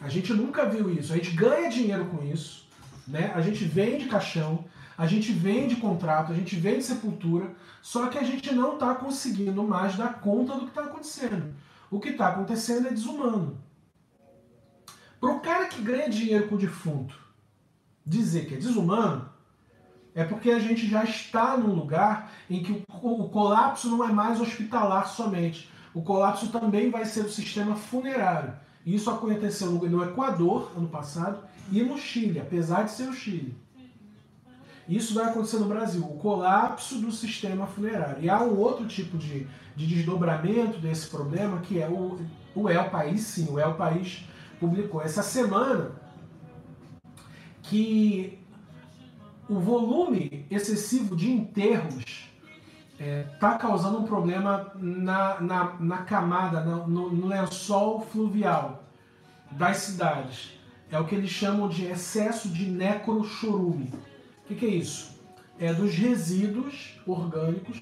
A gente nunca viu isso. A gente ganha dinheiro com isso, né? a gente vende caixão, a gente vende contrato, a gente vende sepultura, só que a gente não está conseguindo mais dar conta do que está acontecendo. O que está acontecendo é desumano. Para o cara que ganha dinheiro com o defunto dizer que é desumano, é porque a gente já está num lugar em que o, colapso não é mais hospitalar somente. O colapso também vai ser o sistema funerário. Isso aconteceu no Equador ano passado e no Chile, apesar de ser o Chile. Isso vai acontecer no Brasil, o colapso do sistema funerário. E há um outro tipo de, de desdobramento desse problema, que é o, o El País, sim, o El País publicou essa semana que o volume excessivo de enterros está é, tá causando um problema na, na, na camada, no, no lençol fluvial das cidades. É o que eles chamam de excesso de necrochorume. O que, que, é isso? É dos resíduos orgânicos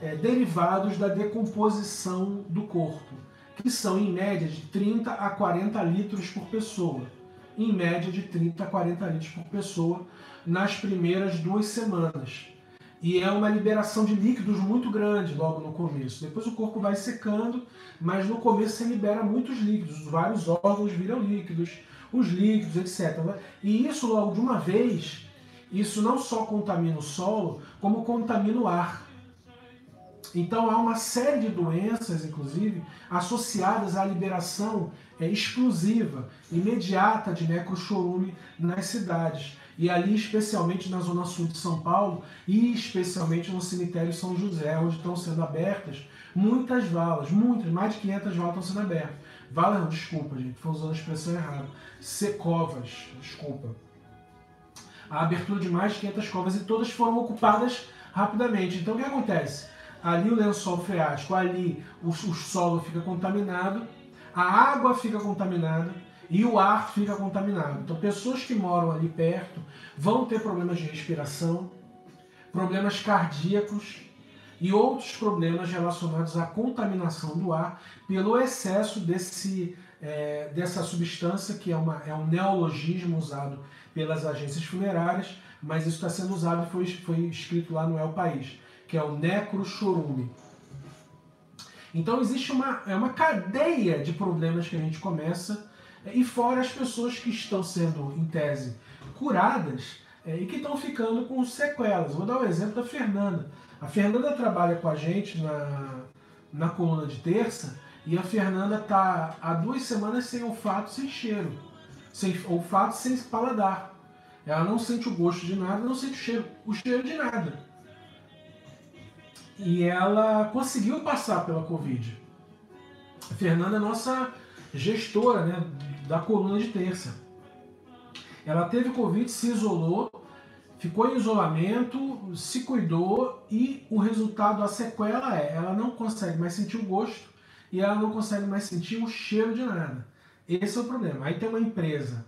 é, derivados da decomposição do corpo, que são em média de 30 a 40 litros por pessoa. Em média de 30 a 40 litros por pessoa nas primeiras duas semanas. E é uma liberação de líquidos muito grande logo no começo. Depois o corpo vai secando, mas no começo você libera muitos líquidos, vários órgãos viram líquidos, os líquidos, etc. E isso logo de uma vez, isso não só contamina o solo, como contamina o ar. Então há uma série de doenças, inclusive, associadas à liberação é, explosiva, imediata de necrochorume nas cidades e ali especialmente na zona sul de São Paulo e especialmente no cemitério São José, onde estão sendo abertas muitas valas, muitas, mais de 500 valas estão sendo abertas. Valas desculpa gente, estou usando a expressão errada. Secovas, desculpa. A abertura de mais de 500 covas e todas foram ocupadas rapidamente. Então o que acontece? Ali o lençol freático, ali o, o solo fica contaminado, a água fica contaminada, e o ar fica contaminado. Então, pessoas que moram ali perto vão ter problemas de respiração, problemas cardíacos e outros problemas relacionados à contaminação do ar pelo excesso desse, é, dessa substância, que é, uma, é um neologismo usado pelas agências funerárias, mas isso está sendo usado e foi, foi escrito lá no El País, que é o necrochorume. Então existe uma, é uma cadeia de problemas que a gente começa e fora as pessoas que estão sendo, em tese, curadas é, e que estão ficando com sequelas. Vou dar o um exemplo da Fernanda. A Fernanda trabalha com a gente na, na coluna de terça e a Fernanda está há duas semanas sem olfato, sem cheiro. Sem olfato, sem paladar. Ela não sente o gosto de nada, não sente o cheiro, o cheiro de nada. E ela conseguiu passar pela Covid. A Fernanda é nossa gestora né, da coluna de terça. Ela teve Covid, se isolou, ficou em isolamento, se cuidou e o resultado, a sequela é, ela não consegue mais sentir o gosto e ela não consegue mais sentir o cheiro de nada. Esse é o problema. Aí tem uma empresa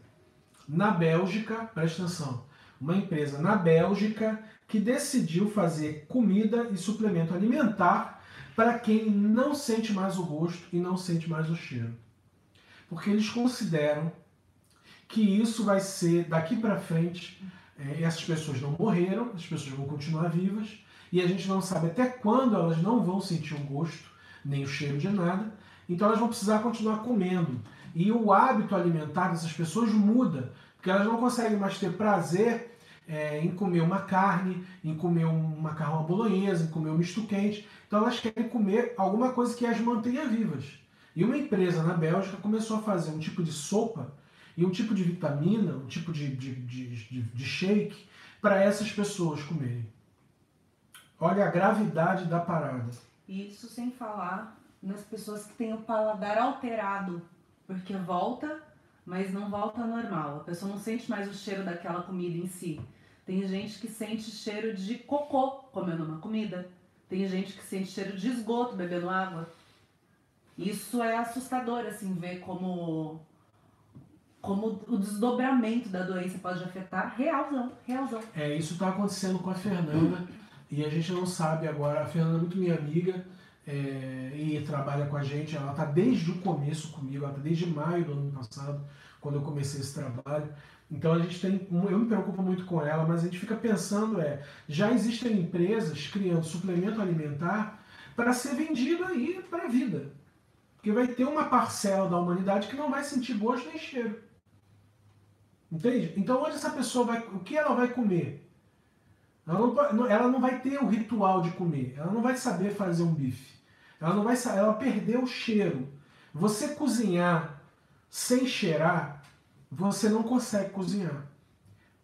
na Bélgica, presta atenção, uma empresa na Bélgica que decidiu fazer comida e suplemento alimentar para quem não sente mais o gosto e não sente mais o cheiro porque eles consideram que isso vai ser daqui para frente. É, essas pessoas não morreram, as pessoas vão continuar vivas e a gente não sabe até quando elas não vão sentir o gosto nem o cheiro de nada. Então elas vão precisar continuar comendo e o hábito alimentar dessas pessoas muda, porque elas não conseguem mais ter prazer é, em comer uma carne, em comer um macarrão bolonhesa, em comer um misto quente. Então elas querem comer alguma coisa que as mantenha vivas. E uma empresa na Bélgica começou a fazer um tipo de sopa e um tipo de vitamina, um tipo de, de, de, de shake para essas pessoas comerem. Olha a gravidade da parada. Isso sem falar nas pessoas que têm o paladar alterado, porque volta, mas não volta normal. A pessoa não sente mais o cheiro daquela comida em si. Tem gente que sente cheiro de cocô comendo uma comida. Tem gente que sente cheiro de esgoto bebendo água. Isso é assustador, assim, ver como, como o desdobramento da doença pode afetar realzão, realzão. É, isso está acontecendo com a Fernanda e a gente não sabe agora. A Fernanda é muito minha amiga é, e trabalha com a gente. Ela está desde o começo comigo, ela está desde maio do ano passado, quando eu comecei esse trabalho. Então a gente tem, eu me preocupo muito com ela, mas a gente fica pensando é, já existem empresas criando suplemento alimentar para ser vendido aí para a vida. Porque vai ter uma parcela da humanidade que não vai sentir gosto nem cheiro. Entende? Então onde essa pessoa vai. O que ela vai comer? Ela não, ela não vai ter o ritual de comer. Ela não vai saber fazer um bife. Ela não vai ela perdeu o cheiro. Você cozinhar sem cheirar, você não consegue cozinhar.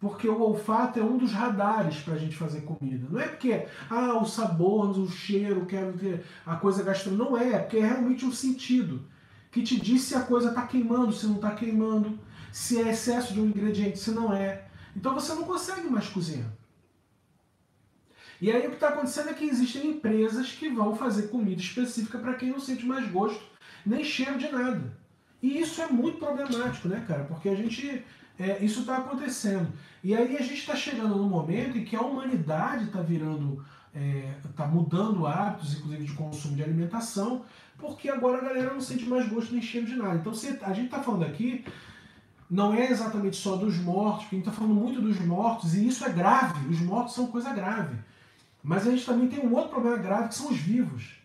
Porque o olfato é um dos radares para a gente fazer comida. Não é porque, ah, o sabor, o cheiro, quero ter a coisa gastronômica. Não é, é porque é realmente um sentido que te diz se a coisa está queimando, se não está queimando, se é excesso de um ingrediente, se não é. Então você não consegue mais cozinhar. E aí o que está acontecendo é que existem empresas que vão fazer comida específica para quem não sente mais gosto, nem cheiro de nada. E isso é muito problemático, né, cara? Porque a gente é, isso está acontecendo. E aí a gente está chegando no momento em que a humanidade está virando, está é, mudando hábitos, inclusive de consumo de alimentação, porque agora a galera não sente mais gosto nem cheiro de nada. Então se, a gente está falando aqui, não é exatamente só dos mortos, porque a gente está falando muito dos mortos, e isso é grave, os mortos são coisa grave. Mas a gente também tem um outro problema grave que são os vivos.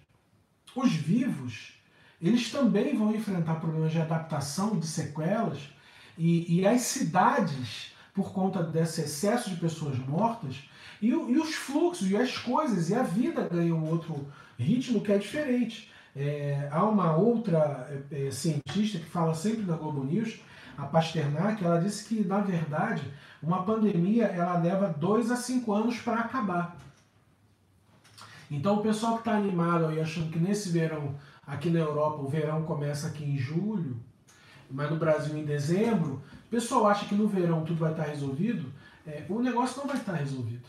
Os vivos, eles também vão enfrentar problemas de adaptação de sequelas e, e as cidades, por conta desse excesso de pessoas mortas, e, e, os fluxos, e as coisas, e a vida ganham um outro ritmo que é diferente. É, há uma outra é, é, cientista que fala sempre na Globo News, a Pasternak, ela disse que, na verdade, uma pandemia ela leva dois a cinco anos para acabar. Então, o pessoal que está animado aí achando que nesse verão, aqui na Europa, o verão começa aqui em julho, mas no Brasil em dezembro, o pessoal acha que no verão tudo vai estar resolvido, é, o negócio não vai estar resolvido.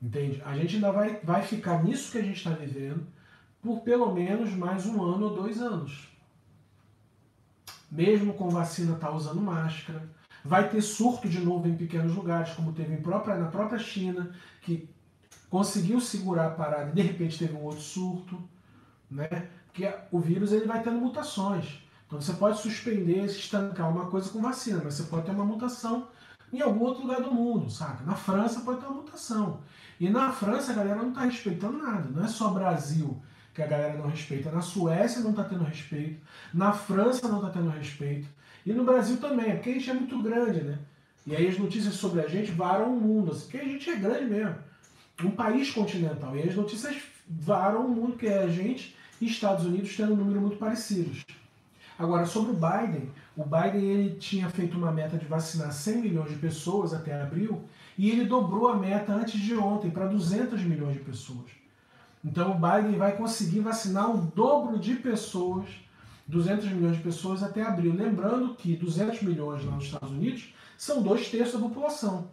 Entende? A gente ainda vai, vai ficar nisso que a gente está vivendo por pelo menos mais um ano ou dois anos. Mesmo com vacina tá usando máscara. Vai ter surto de novo em pequenos lugares, como teve própria, na própria China, que conseguiu segurar a parada e de repente teve um outro surto. Né? Porque o vírus ele vai tendo mutações. Então você pode suspender, estancar uma coisa com vacina, mas você pode ter uma mutação em algum outro lugar do mundo, saca? Na França pode ter uma mutação. E na França a galera não está respeitando nada. Não é só Brasil que a galera não respeita. Na Suécia não está tendo respeito. Na França não está tendo respeito. E no Brasil também, porque a gente é muito grande, né? E aí as notícias sobre a gente varam o mundo, assim, porque a gente é grande mesmo. Um país continental. E as notícias varam o mundo, que é a gente e Estados Unidos tendo um número muito parecidos. Agora, sobre o Biden, o Biden ele tinha feito uma meta de vacinar 100 milhões de pessoas até abril e ele dobrou a meta antes de ontem para 200 milhões de pessoas. Então o Biden vai conseguir vacinar o dobro de pessoas, 200 milhões de pessoas até abril. Lembrando que 200 milhões lá nos Estados Unidos são dois terços da população.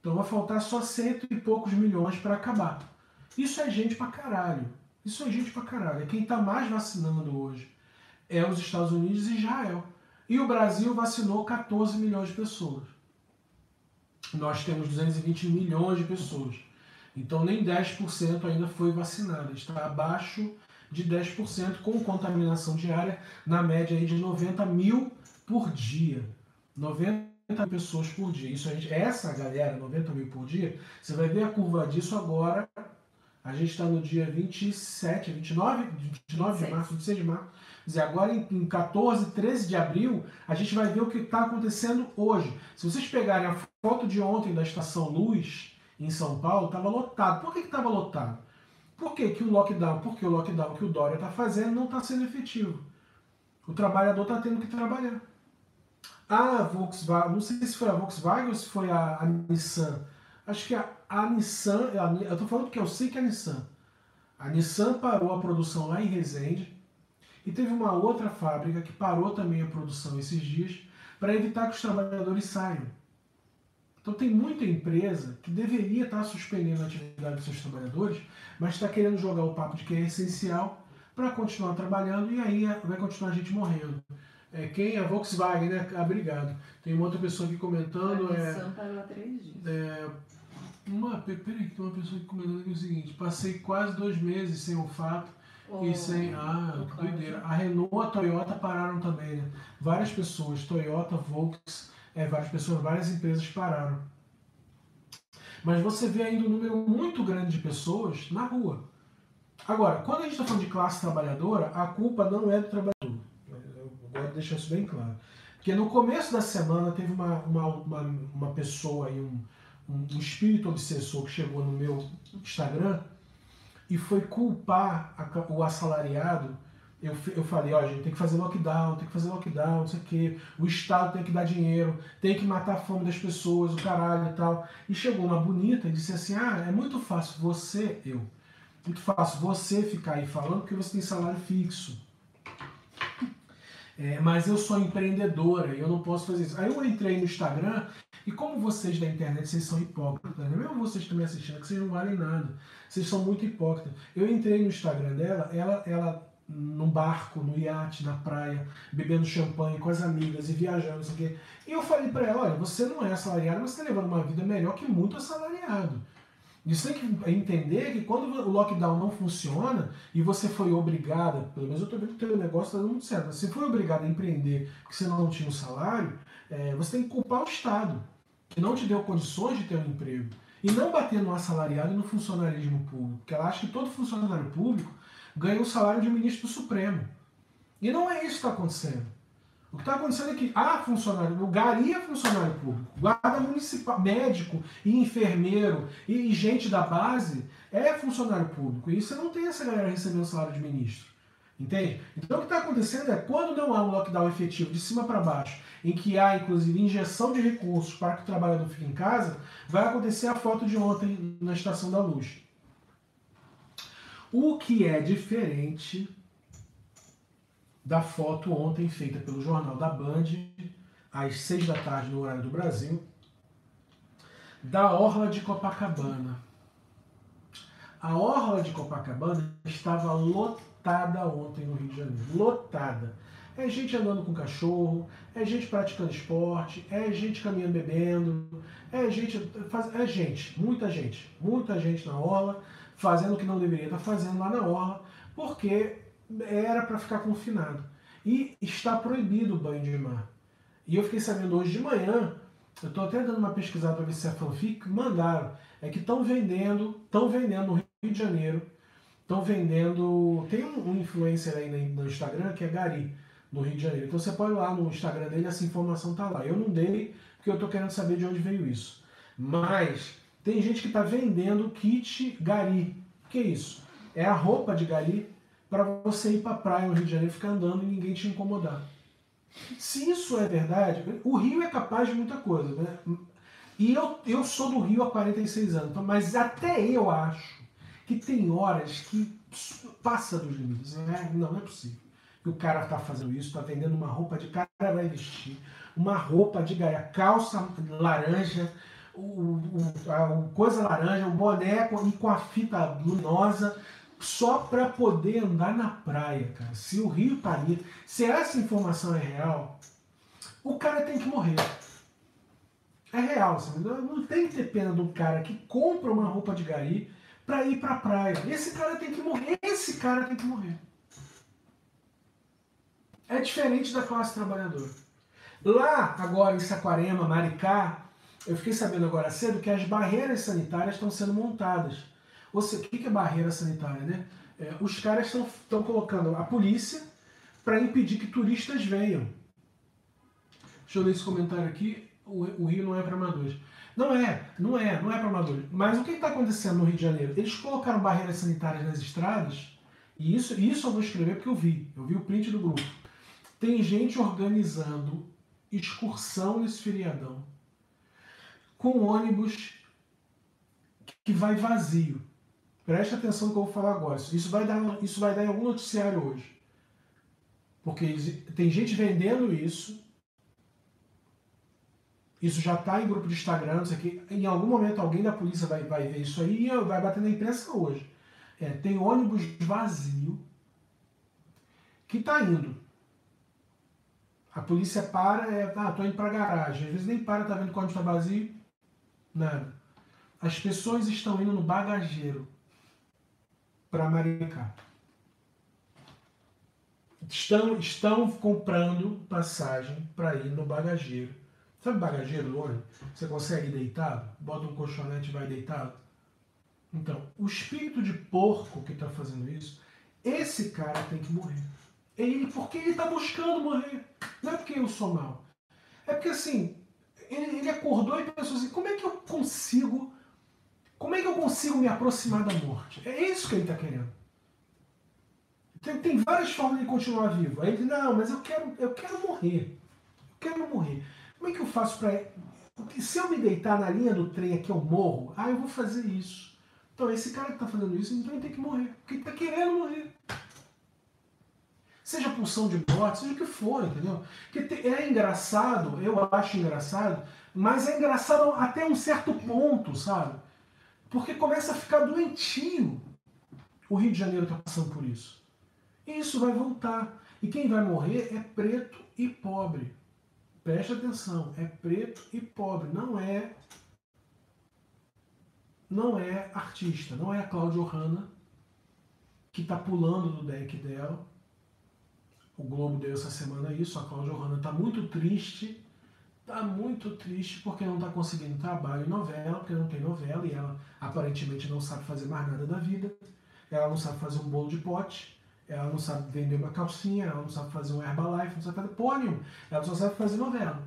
Então vai faltar só cento e poucos milhões para acabar. Isso é gente pra caralho. Isso é gente pra caralho. É quem está mais vacinando hoje é os Estados Unidos e Israel. E o Brasil vacinou 14 milhões de pessoas. Nós temos 220 milhões de pessoas. Então nem 10% ainda foi vacinada. Está abaixo de 10% com contaminação diária, na média aí de 90 mil por dia. 90 mil pessoas por dia. Isso a gente, essa galera, 90 mil por dia, você vai ver a curva disso agora. A gente está no dia 27, 29, 29 de março, 26 de março dizer, agora em, em 14, 13 de abril, a gente vai ver o que está acontecendo hoje. Se vocês pegarem a foto de ontem da Estação Luz, em São Paulo, estava lotado. Por que estava lotado? Por que, que o lockdown? Porque o lockdown que o Dória está fazendo não está sendo efetivo. O trabalhador está tendo que trabalhar. A Volkswagen, não sei se foi a Volkswagen ou se foi a, a Nissan. Acho que a, a Nissan, eu estou falando porque eu sei que é a Nissan. A Nissan parou a produção lá em Resende e teve uma outra fábrica que parou também a produção esses dias para evitar que os trabalhadores saiam. Então tem muita empresa que deveria estar suspendendo a atividade dos seus trabalhadores, mas está querendo jogar o papo de que é essencial para continuar trabalhando e aí vai continuar a gente morrendo. É, quem? A Volkswagen, né? Obrigado. Tem uma outra pessoa aqui comentando. A é, parou há três dias. É, uma, peraí, tem uma pessoa aqui comentando aqui o seguinte: passei quase dois meses sem olfato Oh, e sem. Ah, que doideira. A Renault, a Toyota pararam também, né? Várias pessoas, Toyota, Volks, é, várias pessoas, várias empresas pararam. Mas você vê ainda um número muito grande de pessoas na rua. Agora, quando a gente está falando de classe trabalhadora, a culpa não é do trabalhador. Eu gosto de deixar isso bem claro. Porque no começo da semana teve uma, uma, uma, uma pessoa aí, um, um, um espírito obsessor que chegou no meu Instagram e foi culpar o assalariado eu, eu falei, ó, gente, tem que fazer lockdown, tem que fazer lockdown, não sei o quê, o Estado tem que dar dinheiro, tem que matar a fome das pessoas, o caralho e tal. E chegou uma bonita e disse assim, ah, é muito fácil você, eu, muito fácil você ficar aí falando porque você tem salário fixo. É, mas eu sou empreendedora e eu não posso fazer isso. Aí eu entrei no Instagram e como vocês da internet, vocês são hipócritas, né? mesmo vocês me assistindo, que vocês não valem nada. Vocês são muito hipócritas. Eu entrei no Instagram dela, ela, ela num barco, no iate, na praia, bebendo champanhe com as amigas e viajando, não sei o quê. E eu falei para ela, olha, você não é assalariado, mas você está levando uma vida melhor que muito assalariado. Isso tem que entender que quando o lockdown não funciona e você foi obrigada, pelo menos eu estou vendo que o teu negócio está dando muito certo, você foi obrigado a empreender porque você não tinha um salário, é, você tem que culpar o Estado, que não te deu condições de ter um emprego. E não bater no assalariado e no funcionarismo público, porque ela acha que todo funcionário público ganha o salário de ministro do Supremo. E não é isso que está acontecendo. O que está acontecendo é que há funcionário, o Gari é funcionário público, guarda municipal, médico e enfermeiro e, gente da base é funcionário público. E você não tem essa galera recebendo salário de ministro. Entende? Então o que está acontecendo é quando não há um lockdown efetivo de cima para baixo, em que há inclusive injeção de recursos para que o trabalhador fique em casa, vai acontecer a foto de ontem na Estação da Luz. O que é diferente da foto ontem feita pelo Jornal da Band, às seis da tarde no horário do Brasil, da Orla de Copacabana. A Orla de Copacabana estava lotada ontem no Rio de Janeiro. Lotada. É gente andando com cachorro, é gente praticando esporte, é gente caminhando bebendo, é gente. É gente, muita gente, muita gente na orla fazendo o que não deveria estar fazendo lá na orla, porque era para ficar confinado. E está proibido o banho de mar. E eu fiquei sabendo hoje de manhã, eu estou até dando uma pesquisada para ver se é fanfic, mandaram. É que estão vendendo, estão vendendo no Rio de Janeiro, estão vendendo. Tem um, um influencer aí no Instagram que é Gari, no Rio de Janeiro. Então você pode ir lá no Instagram dele, essa informação está lá. Eu não dei, porque eu estou querendo saber de onde veio isso. Mas tem gente que está vendendo kit gari. O que é isso? É a roupa de gari para você ir para a praia no Rio de Janeiro ficar andando e ninguém te incomodar. Se isso é verdade, o Rio é capaz de muita coisa. Né? E eu, eu sou do Rio há 46 anos, então, mas até eu acho que tem horas que passa dos limites. Né? Não, não é possível. Que o cara está fazendo isso, está vendendo uma roupa de cara vai vestir, uma roupa de gaia, calça laranja, o, o, a, o coisa laranja, o boneco e com a fita luminosa só para poder andar na praia, cara. Se o rio tá ali, se essa informação é real, o cara tem que morrer. É real, sabe? Não tem que ter pena do cara que compra uma roupa de gari para ir para a praia. Esse cara tem que morrer. Esse cara tem que morrer. É diferente da classe trabalhadora. Lá, agora em Saquarema, Maricá, eu fiquei sabendo agora cedo que as barreiras sanitárias estão sendo montadas. Ou seja, o que é barreira sanitária? Né? É, os caras estão colocando a polícia para impedir que turistas venham. Deixa eu ler esse comentário aqui. O, o Rio não é para amadores. Não é, não é, não é para amadores. Mas o que está acontecendo no Rio de Janeiro? Eles colocaram barreiras sanitárias nas estradas, e isso, isso eu vou escrever porque eu vi. Eu vi o print do grupo. Tem gente organizando excursão nesse feriadão com ônibus que vai vazio. Preste atenção no que eu vou falar agora. Isso vai dar, isso vai dar em algum noticiário hoje. Porque tem gente vendendo isso. Isso já está em grupo de Instagram, isso aqui. Em algum momento alguém da polícia vai, vai ver isso aí e vai bater na imprensa hoje. É, tem ônibus vazio que está indo. A polícia para, é, ah, tô indo para garagem. Às vezes nem para, tá vendo que o ônibus está vazio. Nada. As pessoas estão indo no bagageiro para Maricá. Estão, estão comprando passagem para ir no bagageiro. Sabe bagageiro do? Você consegue ir deitado? Bota um colchonete e vai deitado? Então, o espírito de porco que está fazendo isso, esse cara tem que morrer. Ele, porque ele está buscando morrer. Não é porque eu sou mal. É porque assim, ele, ele acordou e pensou assim: como é que eu consigo. Como é que eu consigo me aproximar da morte? É isso que ele está querendo. Tem, tem várias formas de continuar vivo. Aí ele, não, mas eu quero, eu quero morrer. Eu quero morrer. Como é que eu faço para. Se eu me deitar na linha do trem aqui, eu morro. Ah, eu vou fazer isso. Então, esse cara que está fazendo isso, então ele tem que morrer. Porque ele está querendo morrer. Seja pulsão de morte, seja o que for, entendeu? Porque é engraçado, eu acho engraçado, mas é engraçado até um certo ponto, sabe? Porque começa a ficar doentio. O Rio de Janeiro está passando por isso. E isso vai voltar. E quem vai morrer é preto e pobre. Preste atenção, é preto e pobre, não é não é artista, não é a Cláudia Hanna que está pulando do deck dela. O Globo deu essa semana isso, a Cláudia Hanna está muito triste Tá muito triste porque não está conseguindo trabalho em novela, porque não tem novela e ela aparentemente não sabe fazer mais nada da vida. Ela não sabe fazer um bolo de pote, ela não sabe vender uma calcinha, ela não sabe fazer um Herbalife, não sabe fazer nenhuma. Ela só sabe fazer novela.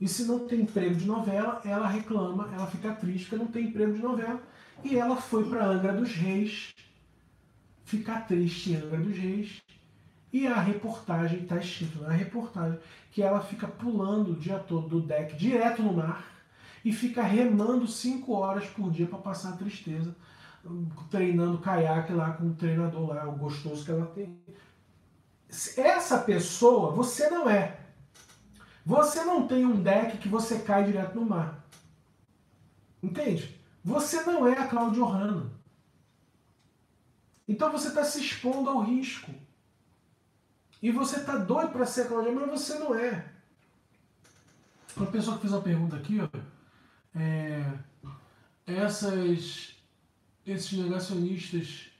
E se não tem emprego de novela, ela reclama, ela fica triste porque não tem emprego de novela. E ela foi para Angra dos Reis, ficar triste em Angra dos Reis, e a reportagem, está escrito na reportagem, que ela fica pulando o dia todo do deck direto no mar e fica remando 5 horas por dia para passar a tristeza, treinando caiaque lá com o treinador lá, o gostoso que ela tem. Essa pessoa você não é. Você não tem um deck que você cai direto no mar. Entende? Você não é a Claudio Hanna. Então você está se expondo ao risco. E você tá doido para ser Claudio, mas você não é. Uma pessoa que fez uma pergunta aqui, ó, é, essas, esses negacionistas.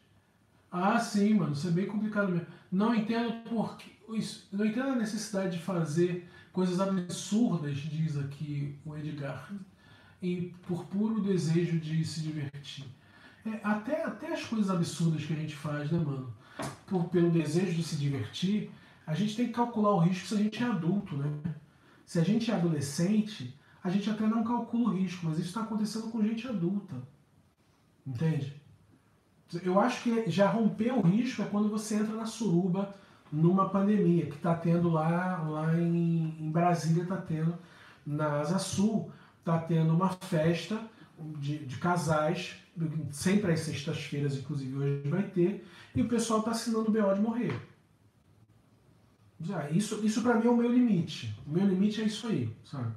Ah, sim, mano, isso é bem complicado mesmo. Não entendo porque. Não entendo a necessidade de fazer coisas absurdas, diz aqui o Edgar, por puro desejo de se divertir. É, até, até as coisas absurdas que a gente faz, né, mano? Por, pelo desejo de se divertir, a gente tem que calcular o risco se a gente é adulto, né? Se a gente é adolescente, a gente até não calcula o risco, mas isso está acontecendo com gente adulta. Entende? Eu acho que já romper o risco é quando você entra na suruba numa pandemia, que está tendo lá, lá em, em Brasília, está tendo, na Asa Sul, está tendo uma festa de, de casais, sempre às sextas-feiras, inclusive hoje vai ter, e o pessoal está assinando o BO de morrer. Isso isso para mim é o meu limite. O meu limite é isso aí, sabe?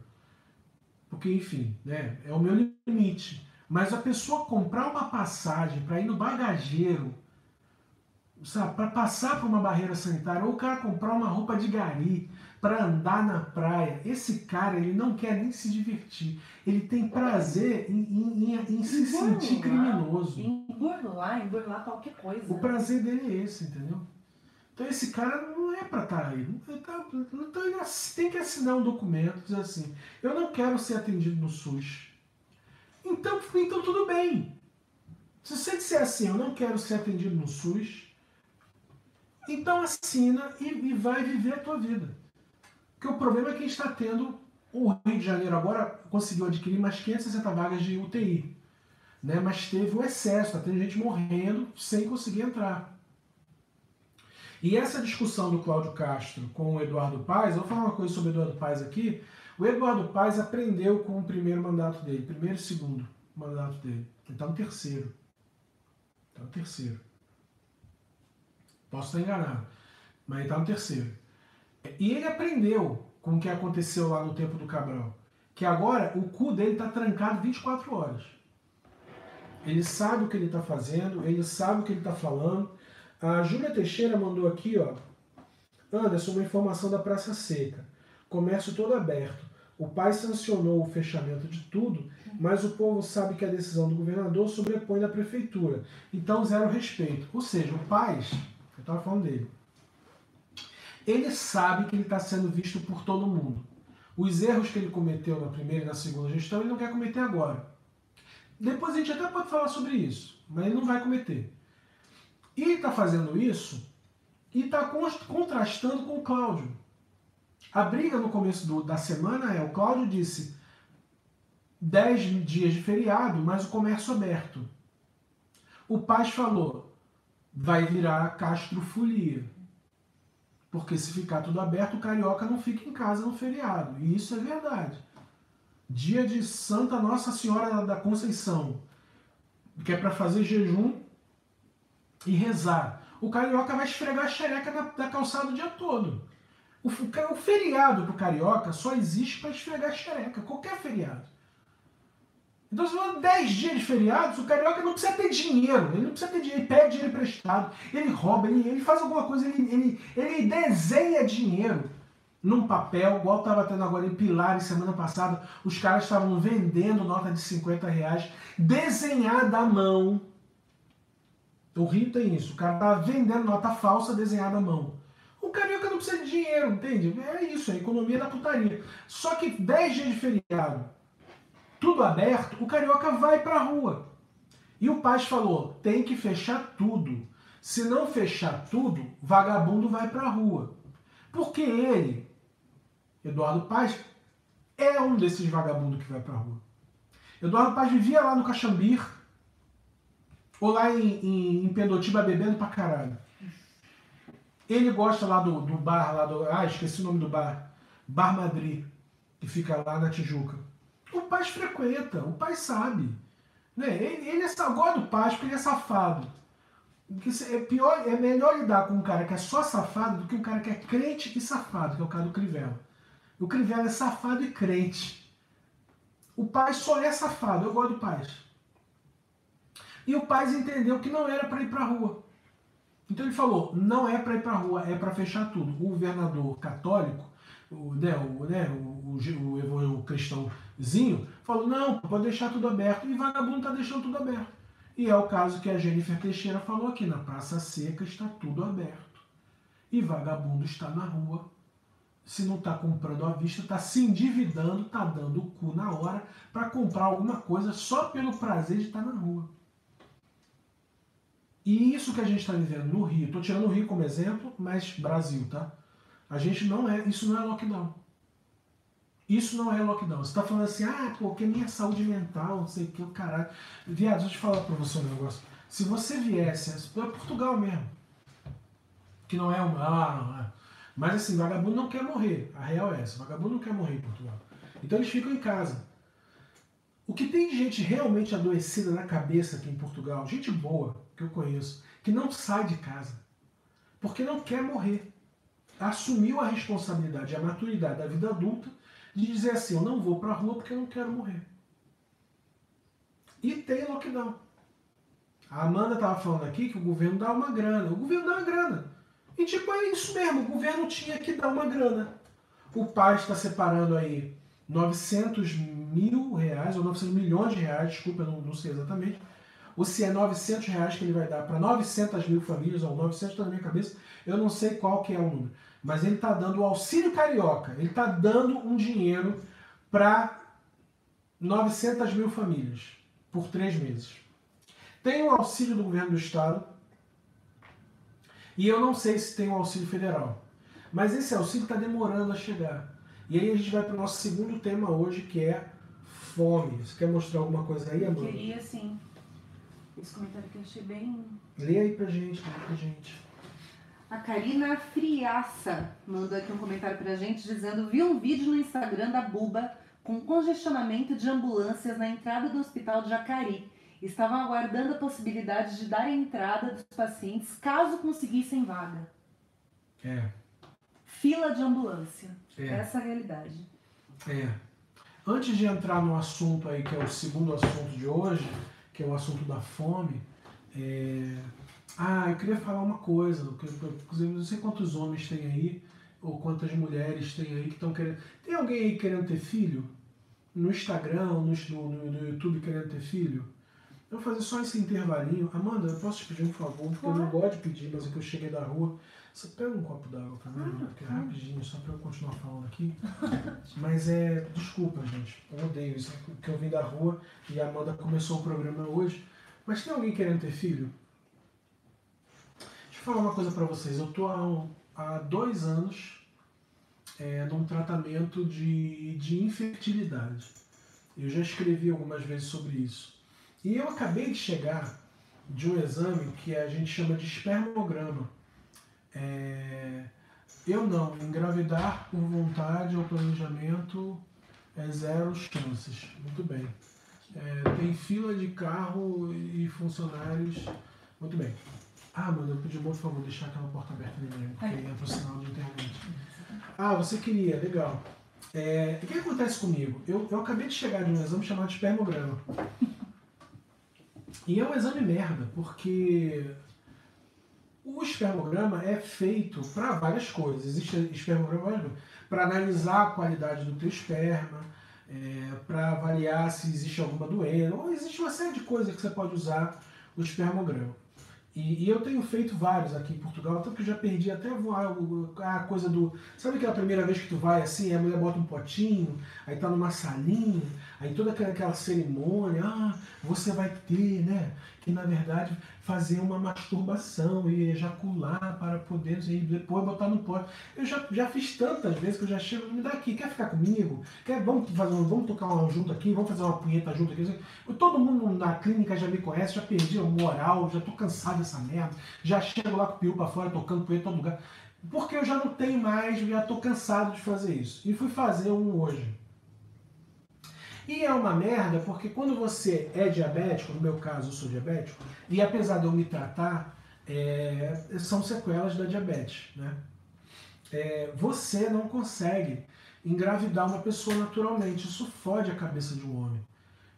Porque, enfim, né, é o meu limite. Mas a pessoa comprar uma passagem para ir no bagageiro, sabe, para passar por uma barreira sanitária, ou o cara comprar uma roupa de gari para andar na praia, esse cara ele não quer nem se divertir. Ele tem prazer em, em, em, em se sentir criminoso. Em burlar, em burlar qualquer coisa. O prazer dele é esse, entendeu? Então esse cara não é para estar tá aí. Então ele tem que assinar um documento dizer assim, eu não quero ser atendido no SUS. Então, então tudo bem. Se você disser assim, eu não quero ser atendido no SUS, então assina e, e vai viver a tua vida. Porque o problema é que a gente está tendo, o Rio de Janeiro agora conseguiu adquirir mais 560 vagas de UTI. Né? Mas teve o excesso, está tendo gente morrendo sem conseguir entrar. E essa discussão do Cláudio Castro com o Eduardo Paes, eu vou falar uma coisa sobre o Eduardo Paes aqui. O Eduardo Paes aprendeu com o primeiro mandato dele, primeiro e segundo mandato dele. Ele está no terceiro. Está no terceiro. Posso estar enganado, mas ele está no terceiro. E ele aprendeu com o que aconteceu lá no tempo do Cabral. Que agora o cu dele está trancado 24 horas. Ele sabe o que ele está fazendo, ele sabe o que ele está falando, a Júlia Teixeira mandou aqui, ó. Anderson, uma informação da Praça Seca. Comércio todo aberto. O pai sancionou o fechamento de tudo, mas o povo sabe que a decisão do governador sobrepõe da prefeitura. Então, zero respeito. Ou seja, o pai, eu estava falando dele, ele sabe que ele está sendo visto por todo mundo. Os erros que ele cometeu na primeira e na segunda gestão, ele não quer cometer agora. Depois a gente até pode falar sobre isso, mas ele não vai cometer. E ele está fazendo isso e está contrastando com o Cláudio. A briga no começo do, da semana é: o Cláudio disse 10 dias de feriado, mas o comércio aberto. O Paz falou: vai virar castrofolia. Porque se ficar tudo aberto, o carioca não fica em casa no feriado. E isso é verdade. Dia de Santa Nossa Senhora da Conceição, que é para fazer jejum e rezar. O carioca vai esfregar a xereca na, calçada o dia todo. O, o, feriado pro carioca só existe para esfregar a xereca, qualquer feriado. Então, se for 10 dias de feriados, o carioca não precisa ter dinheiro, ele não precisa ter dinheiro, ele pede dinheiro emprestado, ele rouba, ele, ele faz alguma coisa, ele, ele, ele desenha dinheiro num papel, igual estava tendo agora em Pilares semana passada, os caras estavam vendendo nota de 50 reais desenhada à mão. O Rio tem isso, o cara tá vendendo nota falsa desenhada à mão. O carioca não precisa de dinheiro, entende? É isso, é a economia da putaria. Só que 10 dias de feriado, tudo aberto, o carioca vai para a rua. E o Paz falou: tem que fechar tudo. Se não fechar tudo, vagabundo vai para a rua. Porque ele, Eduardo Paz, é um desses vagabundos que vai para a rua. Eduardo Paz vivia lá no Caxambir, ou lá em, em, em Pendotiba bebendo pra caralho. Ele gosta lá do, do bar, lá do. Ah, esqueci o nome do bar. Bar Madrid, que fica lá na Tijuca. O pai frequenta, o pai sabe. Né? Ele, ele é gosta do pai porque ele é safado. É, pior, é melhor lidar com um cara que é só safado do que um cara que é crente e safado, que é o cara do Crivella. O Crivella é safado e crente. O pai só é safado, eu gosto do pai. E o pai entendeu que não era para ir para rua. Então ele falou: não é para ir para rua, é para fechar tudo. O governador católico, o, né, o, né, o, o, o, o cristãozinho, falou: não, pode deixar tudo aberto. E vagabundo está deixando tudo aberto. E é o caso que a Jennifer Teixeira falou aqui: na Praça Seca está tudo aberto. E vagabundo está na rua. Se não está comprando à vista, está se endividando, está dando o cu na hora para comprar alguma coisa só pelo prazer de estar na rua. E isso que a gente está vivendo no Rio, estou tirando o Rio como exemplo, mas Brasil, tá? A gente não é, isso não é lockdown. Isso não é lockdown. Você está falando assim, ah, porque minha saúde mental, não sei o que, o caralho. Viado, deixa eu te falar para você um negócio. Se você viesse, para Portugal mesmo, que não é uma. Ah, ah, mas assim, vagabundo não quer morrer. A real é essa: vagabundo não quer morrer em Portugal. Então eles ficam em casa. O que tem de gente realmente adoecida na cabeça aqui em Portugal, gente boa, que eu conheço, que não sai de casa, porque não quer morrer. Assumiu a responsabilidade, a maturidade da vida adulta de dizer assim: eu não vou para a rua porque eu não quero morrer. E tem lockdown. A Amanda estava falando aqui que o governo dá uma grana. O governo dá uma grana. E tipo, é isso mesmo, o governo tinha que dar uma grana. O pai está separando aí 900 mil reais, ou 900 milhões de reais, desculpa, eu não, não sei exatamente, ou se é 900 reais que ele vai dar para 900 mil famílias, ou 900 está na minha cabeça, eu não sei qual que é o número. Mas ele está dando o auxílio carioca, ele está dando um dinheiro para 900 mil famílias por três meses. Tem o auxílio do governo do estado, e eu não sei se tem o auxílio federal. Mas esse auxílio está demorando a chegar. E aí a gente vai para o nosso segundo tema hoje, que é fome. Você quer mostrar alguma coisa aí, Amanda? Queria sim. Esse comentário que eu achei bem. Lê aí pra gente, lê pra gente. A Karina Friaça mandou aqui um comentário pra gente dizendo: vi um vídeo no Instagram da Buba com congestionamento de ambulâncias na entrada do hospital de Jacari. Estavam aguardando a possibilidade de dar entrada dos pacientes caso conseguissem vaga. É. Fila de ambulância. É. Essa é a realidade. É. Antes de entrar no assunto aí, que é o segundo assunto de hoje, que é o assunto da fome. É... Ah, eu queria falar uma coisa. Inclusive, não sei quantos homens tem aí, ou quantas mulheres tem aí que estão querendo. Tem alguém aí querendo ter filho? No Instagram, no, no, no YouTube querendo ter filho? Eu vou fazer só esse intervalinho. Amanda, eu posso te pedir um favor, porque eu não gosto de pedir, mas é que eu cheguei da rua. Você pega um copo d'água pra mim, ah, porque é rapidinho, só pra eu continuar falando aqui. Mas é. Desculpa, gente. Eu odeio isso, porque eu vim da rua e a Amanda começou o programa hoje. Mas tem alguém querendo ter filho? Falar uma coisa pra vocês. Eu tô há, há dois anos é, num tratamento de, de infertilidade. Eu já escrevi algumas vezes sobre isso. E eu acabei de chegar de um exame que a gente chama de espermograma. É, eu não, engravidar por vontade ou planejamento é zero chances. Muito bem. É, tem fila de carro e funcionários. Muito bem. Ah, mano, eu pedi por favor, deixar aquela porta aberta ali mesmo, porque entra o sinal de internet. Ah, você queria, legal. É, o que acontece comigo? Eu, eu acabei de chegar de um exame chamado espermograma. E é um exame merda, porque o espermograma é feito para várias coisas. Existe espermograma para analisar a qualidade do teu esperma, é, para avaliar se existe alguma doença, ou existe uma série de coisas que você pode usar o espermograma. E, e, eu tenho feito vários aqui em Portugal, tanto que eu já perdi até a, a coisa do. Sabe aquela primeira vez que tu vai assim, a mulher bota um potinho, aí tá numa salinha, aí toda aquela, aquela cerimônia, ah, você vai ter, né? Que na verdade fazer uma masturbação e ejacular para poder e depois botar no pote. Eu já, já fiz tantas vezes que eu já chego, me dá aqui, quer ficar comigo? Quer, vamos, fazer, vamos tocar uma junto aqui, vamos fazer uma punheta junto aqui. Todo mundo na clínica já me conhece, já perdi a moral, já tô cansado dessa merda, já chego lá com o peru para fora, tocando punheta em todo lugar. Porque eu já não tenho mais, já tô cansado de fazer isso. E fui fazer um hoje. E é uma merda porque quando você é diabético, no meu caso eu sou diabético, e apesar de eu me tratar, é, são sequelas da diabetes. Né? É, você não consegue engravidar uma pessoa naturalmente. Isso fode a cabeça de um homem.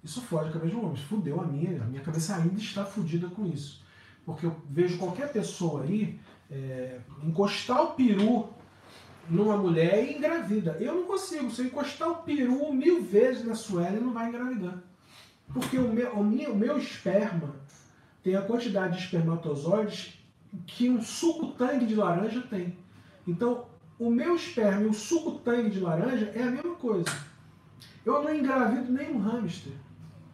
Isso fode a cabeça de um homem. Fudeu a minha. A minha cabeça ainda está fodida com isso. Porque eu vejo qualquer pessoa aí é, encostar o peru numa mulher e engravida. Eu não consigo. Se eu encostar o peru mil vezes na Sueli, não vai engravidar. Porque o meu, o meu, o meu esperma tem a quantidade de espermatozoides que um suco tangue de laranja tem. Então, o meu esperma e o suco tangue de laranja é a mesma coisa. Eu não engravido nenhum hamster.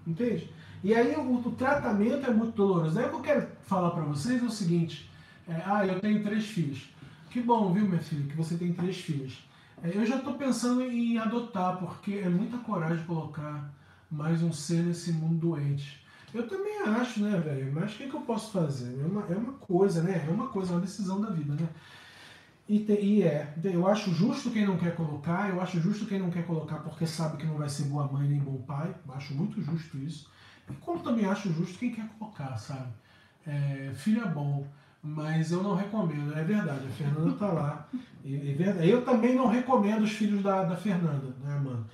Entende? E aí o, o tratamento é muito doloroso. Aí o que eu quero falar para vocês é o seguinte. É, ah, eu tenho três filhos. Que bom, viu, minha filha, que você tem três filhos. É, eu já estou pensando em adotar, porque é muita coragem colocar mais um ser nesse mundo doente. Eu também acho, né, velho? Mas o que, que, eu posso fazer? É uma, é uma coisa, né? É uma coisa, é uma decisão da vida, né? E, te, e, é, eu acho justo quem não quer colocar, eu acho justo quem não quer colocar porque sabe que não vai ser boa mãe nem bom pai. Eu acho muito justo isso. E como também acho justo quem quer colocar, sabe? É, filho é bom. Mas eu não recomendo, é verdade, a Fernanda tá lá. E, é verdade. Eu também não recomendo os filhos da, da Fernanda, né, mano?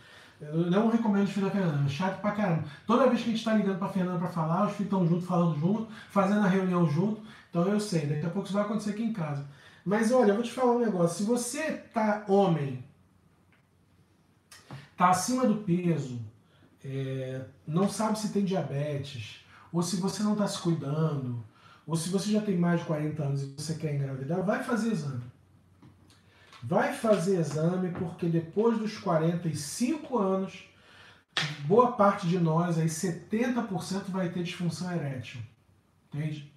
Eu não recomendo os filhos da Fernanda, é chato pra caramba. Toda vez que a gente tá ligando pra Fernanda pra falar, os filhos estão juntos, falando junto, fazendo a reunião junto. Então eu sei, daqui a pouco isso vai acontecer aqui em casa. Mas olha, eu vou te falar um negócio. Se você tá homem, tá acima do peso, é, não sabe se tem diabetes, ou se você não está se cuidando, ou se você já tem mais de 40 anos e você quer engravidar, vai fazer exame. Vai fazer exame porque depois dos 45 anos, boa parte de nós, aí 70% vai ter disfunção erétil. Entende?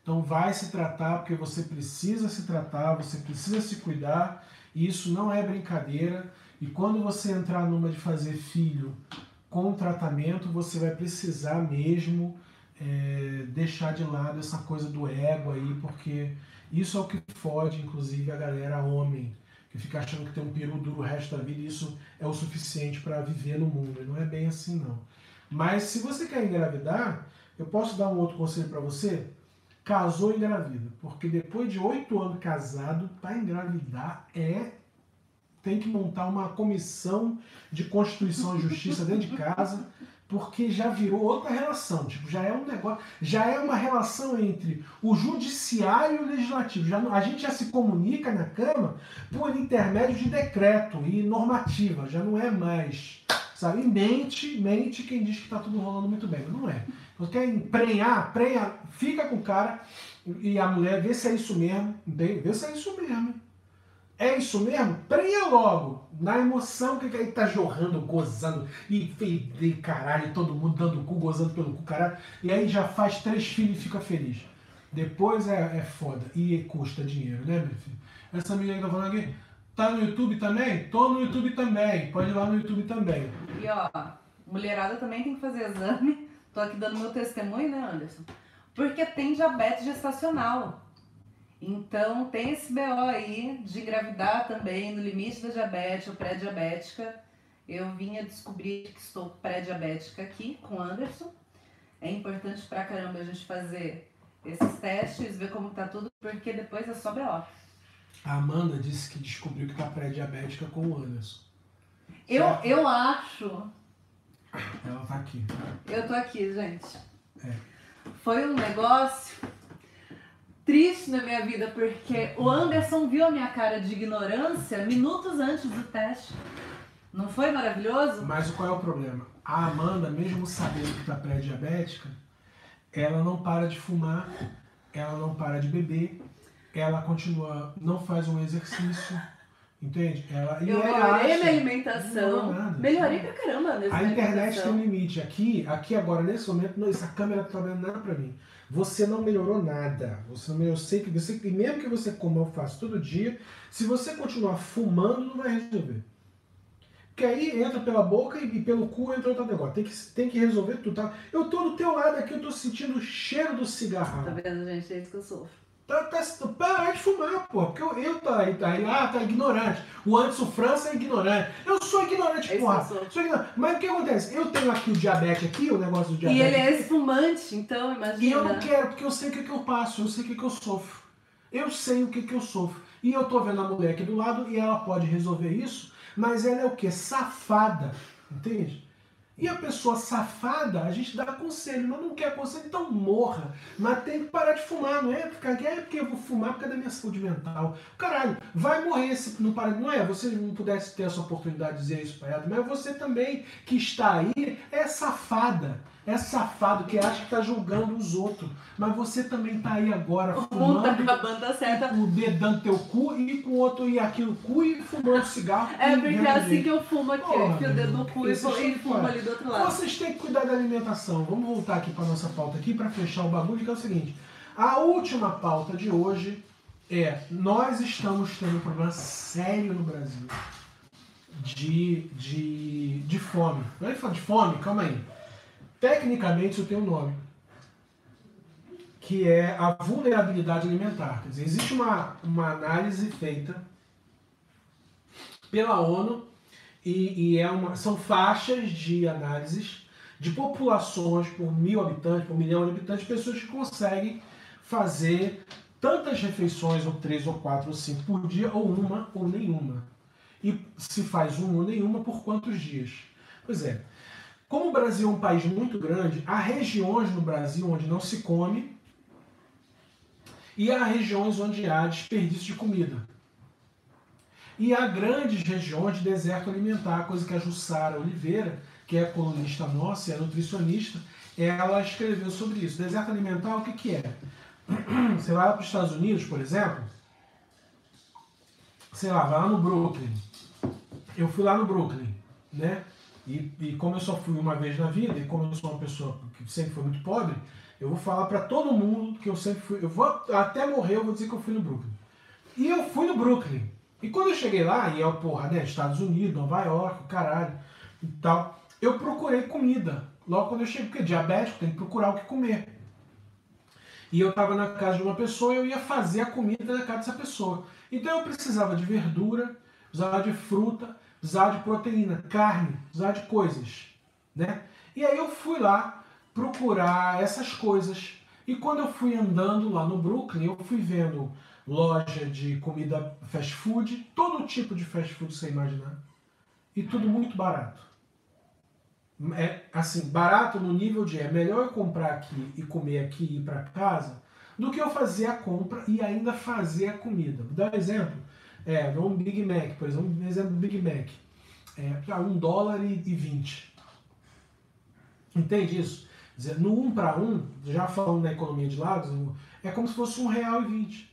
Então vai se tratar porque você precisa se tratar, você precisa se cuidar, e isso não é brincadeira. E quando você entrar numa de fazer filho com tratamento, você vai precisar mesmo é, deixar de lado essa coisa do ego aí, porque isso é o que fode, inclusive, a galera homem, que fica achando que tem um peru duro o resto da vida e isso é o suficiente para viver no mundo. E não é bem assim, não. Mas se você quer engravidar, eu posso dar um outro conselho para você? Casou engravida. Porque depois de oito anos casado, para engravidar é tem que montar uma comissão de Constituição e Justiça dentro de casa porque já virou outra relação, tipo, já é um negócio, já é uma relação entre o judiciário e o legislativo. Já, a gente já se comunica na Câmara por intermédio de decreto e normativa, já não é mais, sabe? E mente, mente quem diz que está tudo rolando muito bem, não é. Você quer emprenhar, prenha, fica com o cara e a mulher vê se é isso mesmo, vê se é isso mesmo. É isso mesmo? Prenha logo. Na emoção que ele tá jorrando, gozando, e, e, e caralho, todo mundo dando o cu, gozando pelo cu, caralho. E aí já faz três filhos e fica feliz. Depois é, é foda. E custa dinheiro, né, meu filho? Essa menina que tá falando aqui, tá no YouTube também? Tô no YouTube também. Pode ir lá no YouTube também. E ó, mulherada também tem que fazer exame. Tô aqui dando meu testemunho, né, Anderson? porque tem diabetes gestacional. Então tem esse BO aí de engravidar também no limite da diabetes ou pré-diabética. Eu vim a descobrir que estou pré-diabética aqui com Anderson. É importante pra caramba a gente fazer esses testes, ver como tá tudo, porque depois é só BO. A Amanda disse que descobriu que tá pré-diabética com o Anderson. Eu, Certo. eu acho. Ela tá aqui. Eu tô aqui, gente. É. Foi um negócio triste na minha vida, porque o Anderson viu a minha cara de ignorância minutos antes do teste. Não foi maravilhoso? Mas qual é o problema? A Amanda, mesmo sabendo que tá pré-diabética, ela não para de fumar, ela não para de beber, ela continua, não faz um exercício, entende? Ela, Eu melhorei acha- minha alimentação. Não, nada. Melhorei pra caramba. A internet tem um limite. Aqui, aqui agora, nesse momento, não, essa câmera não tá vendo nada pra mim. Você não melhorou nada. Você não melhorou. Eu sei que você, e mesmo que você coma alface todo dia, se você continuar fumando, não vai resolver. Porque aí entra pela boca e, e pelo cu entra outro negócio. Tem que, tem que resolver tudo, tá? Eu tô do teu lado aqui, eu tô sentindo o cheiro do cigarro. Tá vendo, gente? É isso que eu sofro. Tá, tá, para de fumar, pô. Porque eu, eu tá aí, tá aí, ah, tá ignorante. O Anderson França é ignorante. Eu sou ignorante, É isso porra. que eu sou. Ignorante. Mas o que acontece? Eu tenho aqui o diabetes aqui, o negócio do E diabetes. ele é espumante, então imagina. E eu não quero, porque eu sei o que, que eu passo, eu sei o que, que eu sofro. Eu sei o que, que eu sofro. E eu tô vendo a mulher aqui do lado e ela pode resolver isso, mas ela é o quê? Safada. Entende? E a pessoa safada, a gente dá conselho, mas não quer conselho, então morra. Mas tem que parar de fumar, não é? Ficar, é porque eu vou fumar por causa da minha saúde mental. Caralho, vai morrer se não parar. Não é? Você não pudesse ter essa oportunidade de dizer isso pra ela, mas você também que está aí é safada. É safado que acha que tá julgando os outros. Mas você também tá aí agora O mundo tá fumando acabando, tá certo. com o dedão no teu cu e com o outro ir aqui no cu e fumando cigarro. É e porque é assim que eu fumo aqui, Porra, enfio o dedo no cu e é e fumo ali do outro lado. Vocês têm que cuidar da alimentação. Vamos voltar aqui para nossa pauta aqui para fechar o bagulho, que é o seguinte. A última pauta de hoje é nós estamos tendo um problema sério no Brasil de, de, de fome. Não é de fome? Calma aí. Tecnicamente isso tem um nome. Que é a vulnerabilidade alimentar. Quer dizer, existe uma, uma análise feita pela ONU e, e é uma, são faixas de análises de populações por mil habitantes, por milhão de habitantes, pessoas que conseguem fazer tantas refeições, ou três, ou quatro, ou cinco por dia, ou uma, ou nenhuma. E se faz uma ou nenhuma, por quantos dias? Pois é. Como o Brasil é um país muito grande, há regiões no Brasil onde não se come e há regiões onde há desperdício de comida. E há grandes regiões de deserto alimentar, coisa que a Jussara Oliveira, que é colunista nossa é nutricionista, ela escreveu sobre isso. Deserto alimentar, o que, que é? Você vai para os Estados Unidos, por exemplo, sei lá, vai lá no Brooklyn. Eu fui lá no Brooklyn, né? E, e como eu só fui uma vez na vida, e como eu sou uma pessoa que sempre foi muito pobre, eu vou falar para todo mundo que eu sempre fui. Eu vou até morrer, eu vou dizer que eu fui no Brooklyn. E eu fui no Brooklyn. E quando eu cheguei lá, e é porra, né? Estados Unidos, Nova York, caralho, e tal, eu procurei comida. Logo quando eu cheguei, porque diabético tem que procurar o que comer. E eu estava na casa de uma pessoa e eu ia fazer a comida na casa dessa pessoa. Então eu precisava de verdura, precisava de fruta, precisava de proteína, carne, precisava de coisas, né? E aí eu fui lá procurar essas coisas. E quando eu fui andando lá no Brooklyn, eu fui vendo loja de comida fast food, todo tipo de fast food você imaginar. E tudo muito barato. É assim, barato no nível de é melhor eu comprar aqui e comer aqui e ir para casa do que eu fazer a compra e ainda fazer a comida. Vou dar um exemplo. É, um Big Mac, por exemplo, um exemplo do Big Mac. É, para um dólar e, e 20. Entende isso? Dizer, no 1 um para 1, um, já falando da economia de Lagos, é como se fosse um real e 20.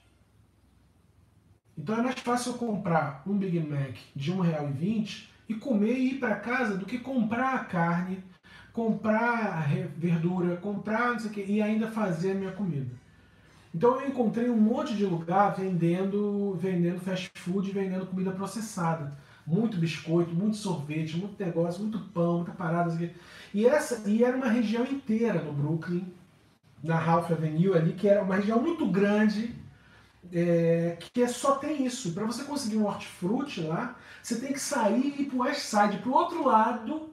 Então é mais fácil eu comprar um Big Mac de um real e 20 e comer e ir para casa do que comprar a carne, comprar a verdura, comprar não sei o quê, e ainda fazer a minha comida. Então eu encontrei um monte de lugar vendendo, vendendo fast food, vendendo comida processada. Muito biscoito, muito sorvete, muito negócio, muito pão, muita parada. Assim. E, essa, e era uma região inteira no Brooklyn, na Ralph Avenue ali, que era uma região muito grande, é, que é, só tem isso. Para você conseguir um hortifruti lá, você tem que sair e ir para o West Side, para o outro lado,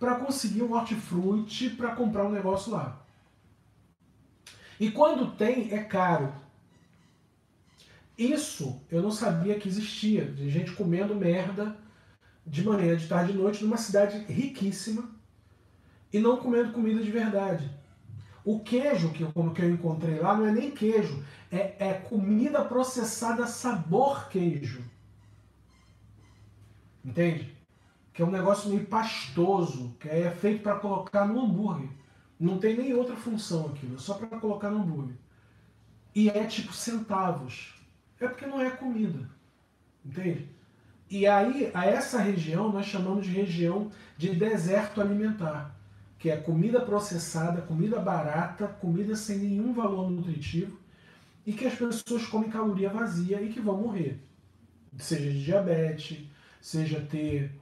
para conseguir um hortifruti para comprar um negócio lá. E quando tem, é caro. Isso eu não sabia que existia, de gente comendo merda de manhã, de tarde, de noite, numa cidade riquíssima e não comendo comida de verdade. O queijo que, como que eu encontrei lá não é nem queijo, é, é comida processada sabor queijo. Entende? Que é um negócio meio pastoso, que é feito para colocar no hambúrguer. Não tem nem outra função aquilo, é só para colocar no hambúrguer. E é tipo centavos. É porque não é comida. Entende? E aí, a essa região nós chamamos de região de deserto alimentar, que é comida processada, comida barata, comida sem nenhum valor nutritivo e que as pessoas comem caloria vazia e que vão morrer. Seja de diabetes, seja ter,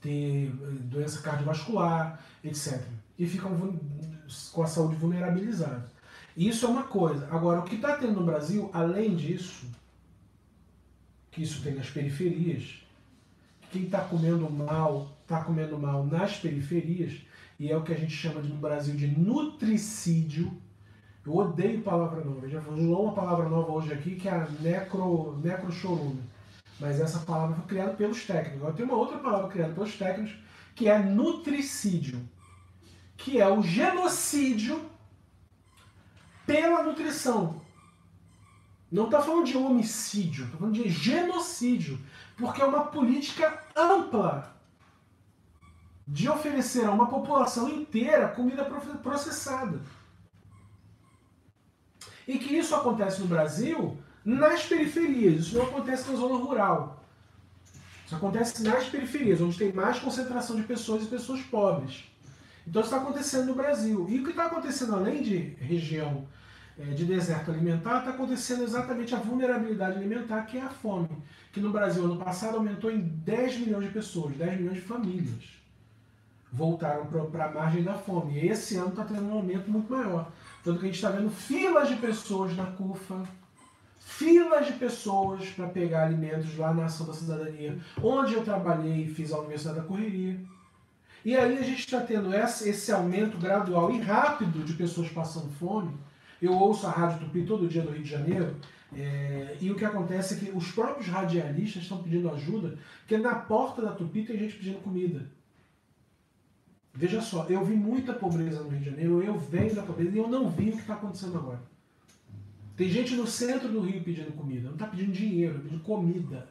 ter doença cardiovascular, etc. E ficam com a saúde vulnerabilizada. Isso é uma coisa. Agora, o que está tendo no Brasil, além disso, que isso tem nas periferias, quem está comendo mal, está comendo mal nas periferias, e é o que a gente chama de, no Brasil de nutricídio. Eu odeio palavra nova. Já usou uma palavra nova hoje aqui que é a necro, necrochorume. Mas essa palavra foi criada pelos técnicos. Agora tem uma outra palavra criada pelos técnicos que é nutricídio, que é o genocídio pela nutrição. Não está falando de homicídio, está falando de genocídio, porque é uma política ampla de oferecer a uma população inteira comida processada. E que isso acontece no Brasil nas periferias, isso não acontece na zona rural. Isso acontece nas periferias, onde tem mais concentração de pessoas e pessoas pobres. Então isso está acontecendo no Brasil. E o que está acontecendo além de região é, de deserto alimentar, está acontecendo exatamente a vulnerabilidade alimentar, que é a fome. Que no Brasil, ano passado, aumentou em 10 milhões de pessoas, 10 milhões de famílias voltaram para a margem da fome. E esse ano está tendo um aumento muito maior. Tanto que a gente está vendo filas de pessoas na CUFA, filas de pessoas para pegar alimentos lá na Ação da Cidadania, onde eu trabalhei e fiz a Universidade da Correria. E aí a gente está tendo esse aumento gradual e rápido de pessoas passando fome. Eu ouço a Rádio Tupi todo dia no Rio de Janeiro, é, e o que acontece é que os próprios radialistas estão pedindo ajuda, porque na porta da Tupi tem gente pedindo comida. Veja só, eu vi muita pobreza no Rio de Janeiro, eu venho da pobreza e eu não vi o que está acontecendo agora. Tem gente no centro do Rio pedindo comida, não está pedindo dinheiro, está pedindo comida.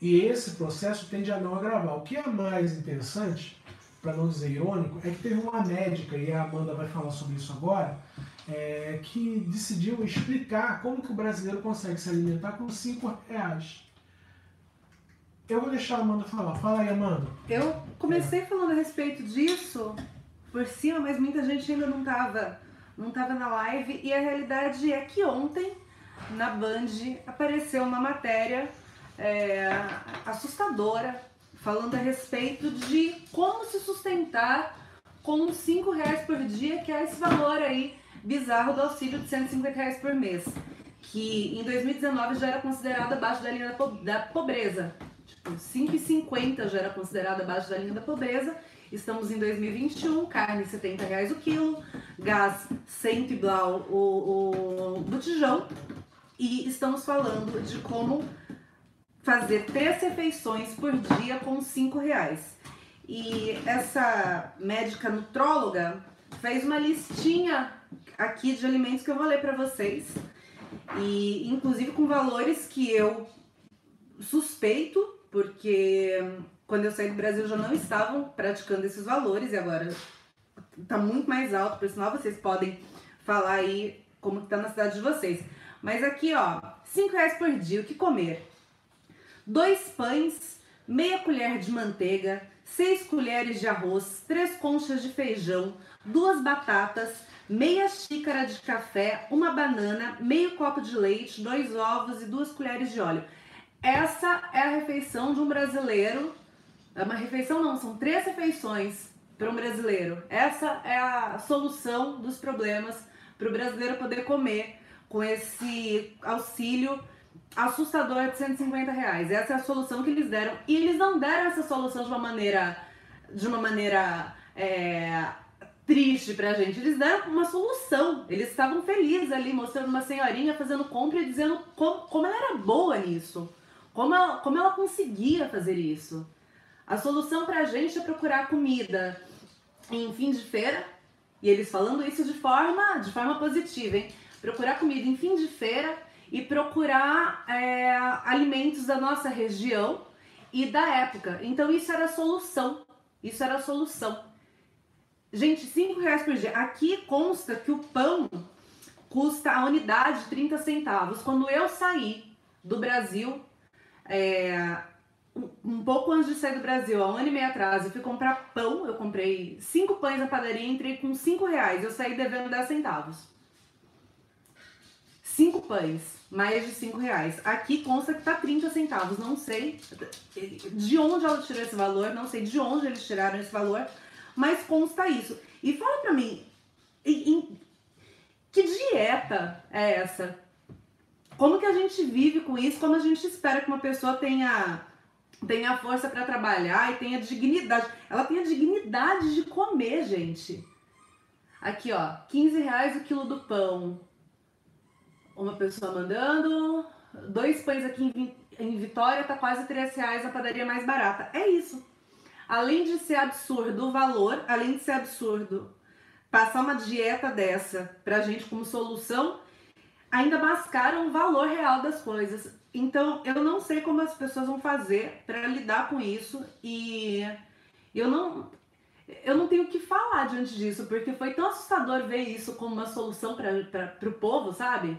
E esse processo tende a não agravar. O que é mais interessante, para não dizer irônico, é que teve uma médica, e a Amanda vai falar sobre isso agora, é, que decidiu explicar como que o brasileiro consegue se alimentar com 5 reais. Eu vou deixar a Amanda falar. Fala aí, Amanda. Eu comecei falando a respeito disso por cima, mas muita gente ainda não estava não tava na live. E a realidade é que ontem, na Band, apareceu uma matéria é, assustadora falando a respeito de como se sustentar com 5 reais por dia, que é esse valor aí bizarro do auxílio de 150 reais por mês, que em 2019 já era considerado abaixo da linha da pobreza. 5,50 já era considerado abaixo da linha da pobreza. Estamos em 2021, carne 70 reais o quilo, gás 100 e blau o, o botijão. E estamos falando de como fazer três refeições por dia com 5 reais. E essa médica nutróloga fez uma listinha aqui de alimentos que eu vou ler para vocês. E inclusive com valores que eu suspeito porque quando eu saí do Brasil já não estavam praticando esses valores e agora está muito mais alto, por sinal vocês podem falar aí como que tá na cidade de vocês. Mas aqui, ó, 5 reais por dia, o que comer? Dois pães, meia colher de manteiga, seis colheres de arroz, três conchas de feijão, duas batatas, meia xícara de café, uma banana, meio copo de leite, dois ovos e duas colheres de óleo. Essa é a refeição de um brasileiro. É uma refeição não, são três refeições para um brasileiro. Essa é a solução dos problemas para o brasileiro poder comer com esse auxílio assustador de 150 reais. Essa é a solução que eles deram. E eles não deram essa solução de uma maneira de uma maneira é, triste pra gente. Eles deram uma solução. Eles estavam felizes ali, mostrando uma senhorinha fazendo compra e dizendo como, como ela era boa nisso. Como ela, como ela conseguia fazer isso. A solução pra gente é procurar comida em fim de feira. E eles falando isso de forma, de forma positiva, hein? Procurar comida em fim de feira e procurar é, alimentos da nossa região e da época. Então isso era solução. Isso era solução. Gente, 5 reais por dia. Aqui consta que o pão custa a unidade 30 centavos. Quando eu saí do Brasil, é, um pouco antes de sair do Brasil, há um ano e meio atrás, eu fui comprar pão. Eu comprei cinco pães na padaria e entrei com 5 reais. Eu saí devendo 10 centavos. Cinco pães, mais de 5 reais. Aqui consta que tá 30 centavos. Não sei de onde ela tirou esse valor, não sei de onde eles tiraram esse valor, mas consta isso. E fala pra mim, em, em, que dieta é essa? Como que a gente vive com isso? Como a gente espera que uma pessoa tenha tenha força para trabalhar e tenha dignidade. Ela tem a dignidade de comer, gente. Aqui, ó, 15 reais o quilo do pão. Uma pessoa mandando. Dois pães aqui em, Vitória tá quase 3 reais a padaria mais barata. É isso além de ser absurdo o valor, além de ser absurdo passar uma dieta dessa pra gente como solução, ainda mascaram o valor real das coisas. Então, eu não sei como as pessoas vão fazer para lidar com isso e eu não eu não tenho o que falar diante disso, porque foi tão assustador ver isso como uma solução para o povo, sabe?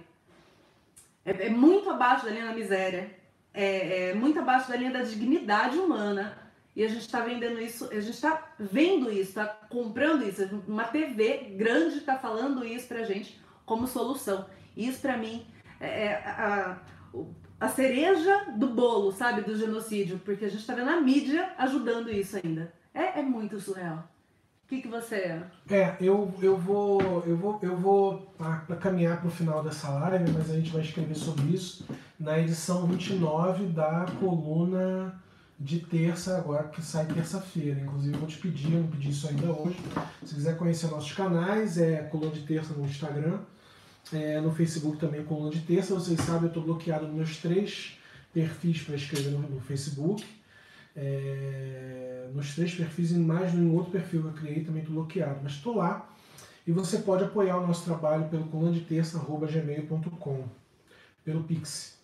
É, é, muito abaixo da linha da miséria, é, é muito abaixo da linha da dignidade humana. E a gente está vendendo isso, a gente está vendo isso, está comprando isso. Uma TV grande está falando isso para gente como solução. Isso para mim é, é a, a cereja do bolo, sabe, do genocídio, porque a gente está vendo a mídia ajudando isso ainda. É, é muito surreal. Que, que você é? É, eu, eu vou eu vou eu vou para caminhar para o final dessa live, mas a gente vai escrever sobre isso na edição 29 da coluna de terça, agora que sai terça-feira. Inclusive, vou te pedir, eu não pedi isso ainda hoje. Se quiser conhecer nossos canais, é Coluna de Terça no Instagram, é, no Facebook também Coluna de Terça. Vocês sabem, eu estou bloqueado nos meus três perfis para escrever no, no Facebook. É, nos três perfis e mais em outro perfil que eu criei também estou bloqueado, mas estou lá. E você pode apoiar o nosso trabalho pelo coluna de terça.gmail.com, pelo Pix.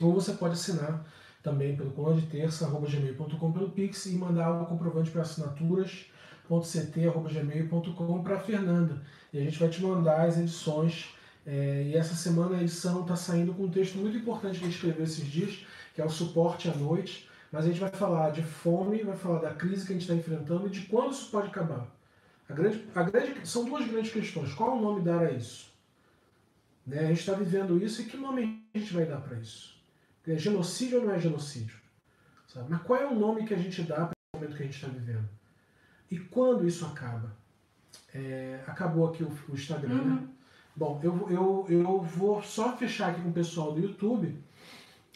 Ou você pode assinar também pelo coluna de terça.gmail.com pelo Pix e mandar o comprovante para assinaturas.ct.gmail.com para a Fernanda. E a gente vai te mandar as edições. É, e essa semana a edição está saindo com um texto muito importante que a gente escreveu esses dias, que é o suporte à noite. Mas a gente vai falar de fome, vai falar da crise que a gente está enfrentando e de quando isso pode acabar. A grande, a grande, são duas grandes questões. Qual o nome dar a isso? Né? A gente está vivendo isso e que nome a gente vai dar para isso? É genocídio ou não é genocídio? Sabe? Mas qual é o nome que a gente dá para o momento que a gente está vivendo? E quando isso acaba? É, acabou aqui o, o Instagram, né? uhum. né? Bom, eu, eu, eu vou só fechar aqui com o pessoal do YouTube.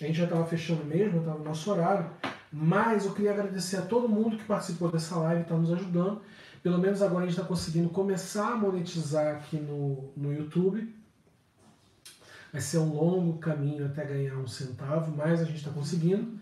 A gente já estava fechando mesmo, estava no nosso horário. Mas eu queria agradecer a todo mundo que participou dessa live, está nos ajudando. Pelo menos agora a gente está conseguindo começar a monetizar aqui no, no YouTube. Vai ser um longo caminho até ganhar um centavo, mas a gente está conseguindo.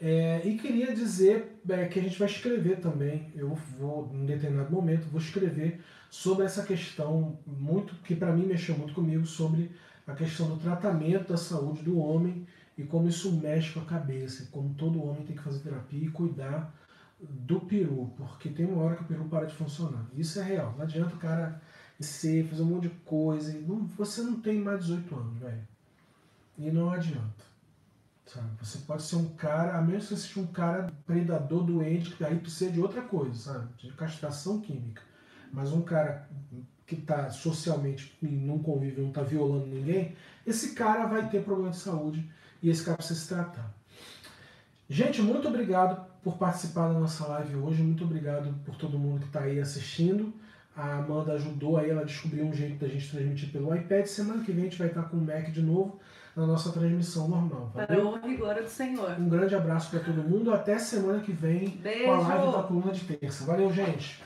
É, e queria dizer é, que a gente vai escrever também, eu vou, em determinado momento, vou escrever sobre essa questão muito que para mim mexeu muito comigo, sobre a questão do tratamento da saúde do homem e como isso mexe com a cabeça, como todo homem tem que fazer terapia e cuidar do peru, porque tem uma hora que o peru para de funcionar. Isso é real, não adianta o cara ser, fazer um monte de coisa. Não, você não tem mais 18 anos, velho. E não adianta. Sabe? Você pode ser um cara, a menos que você seja um cara predador doente, que aí precisa de outra coisa, sabe? De castração química. Mas um cara que está socialmente não convive, não está violando ninguém, esse cara vai ter problema de saúde e esse cara precisa se tratar. Gente, muito obrigado por participar da nossa live hoje. Muito obrigado por todo mundo que está aí assistindo. A Amanda ajudou aí, ela descobriu um jeito da gente transmitir pelo iPad. Semana que vem a gente vai estar com o Mac de novo na nossa transmissão normal. Valeu? Para honra e glória do Senhor. Um grande abraço para todo mundo. Até semana que vem Beijo. com a live da coluna de terça. Valeu, gente.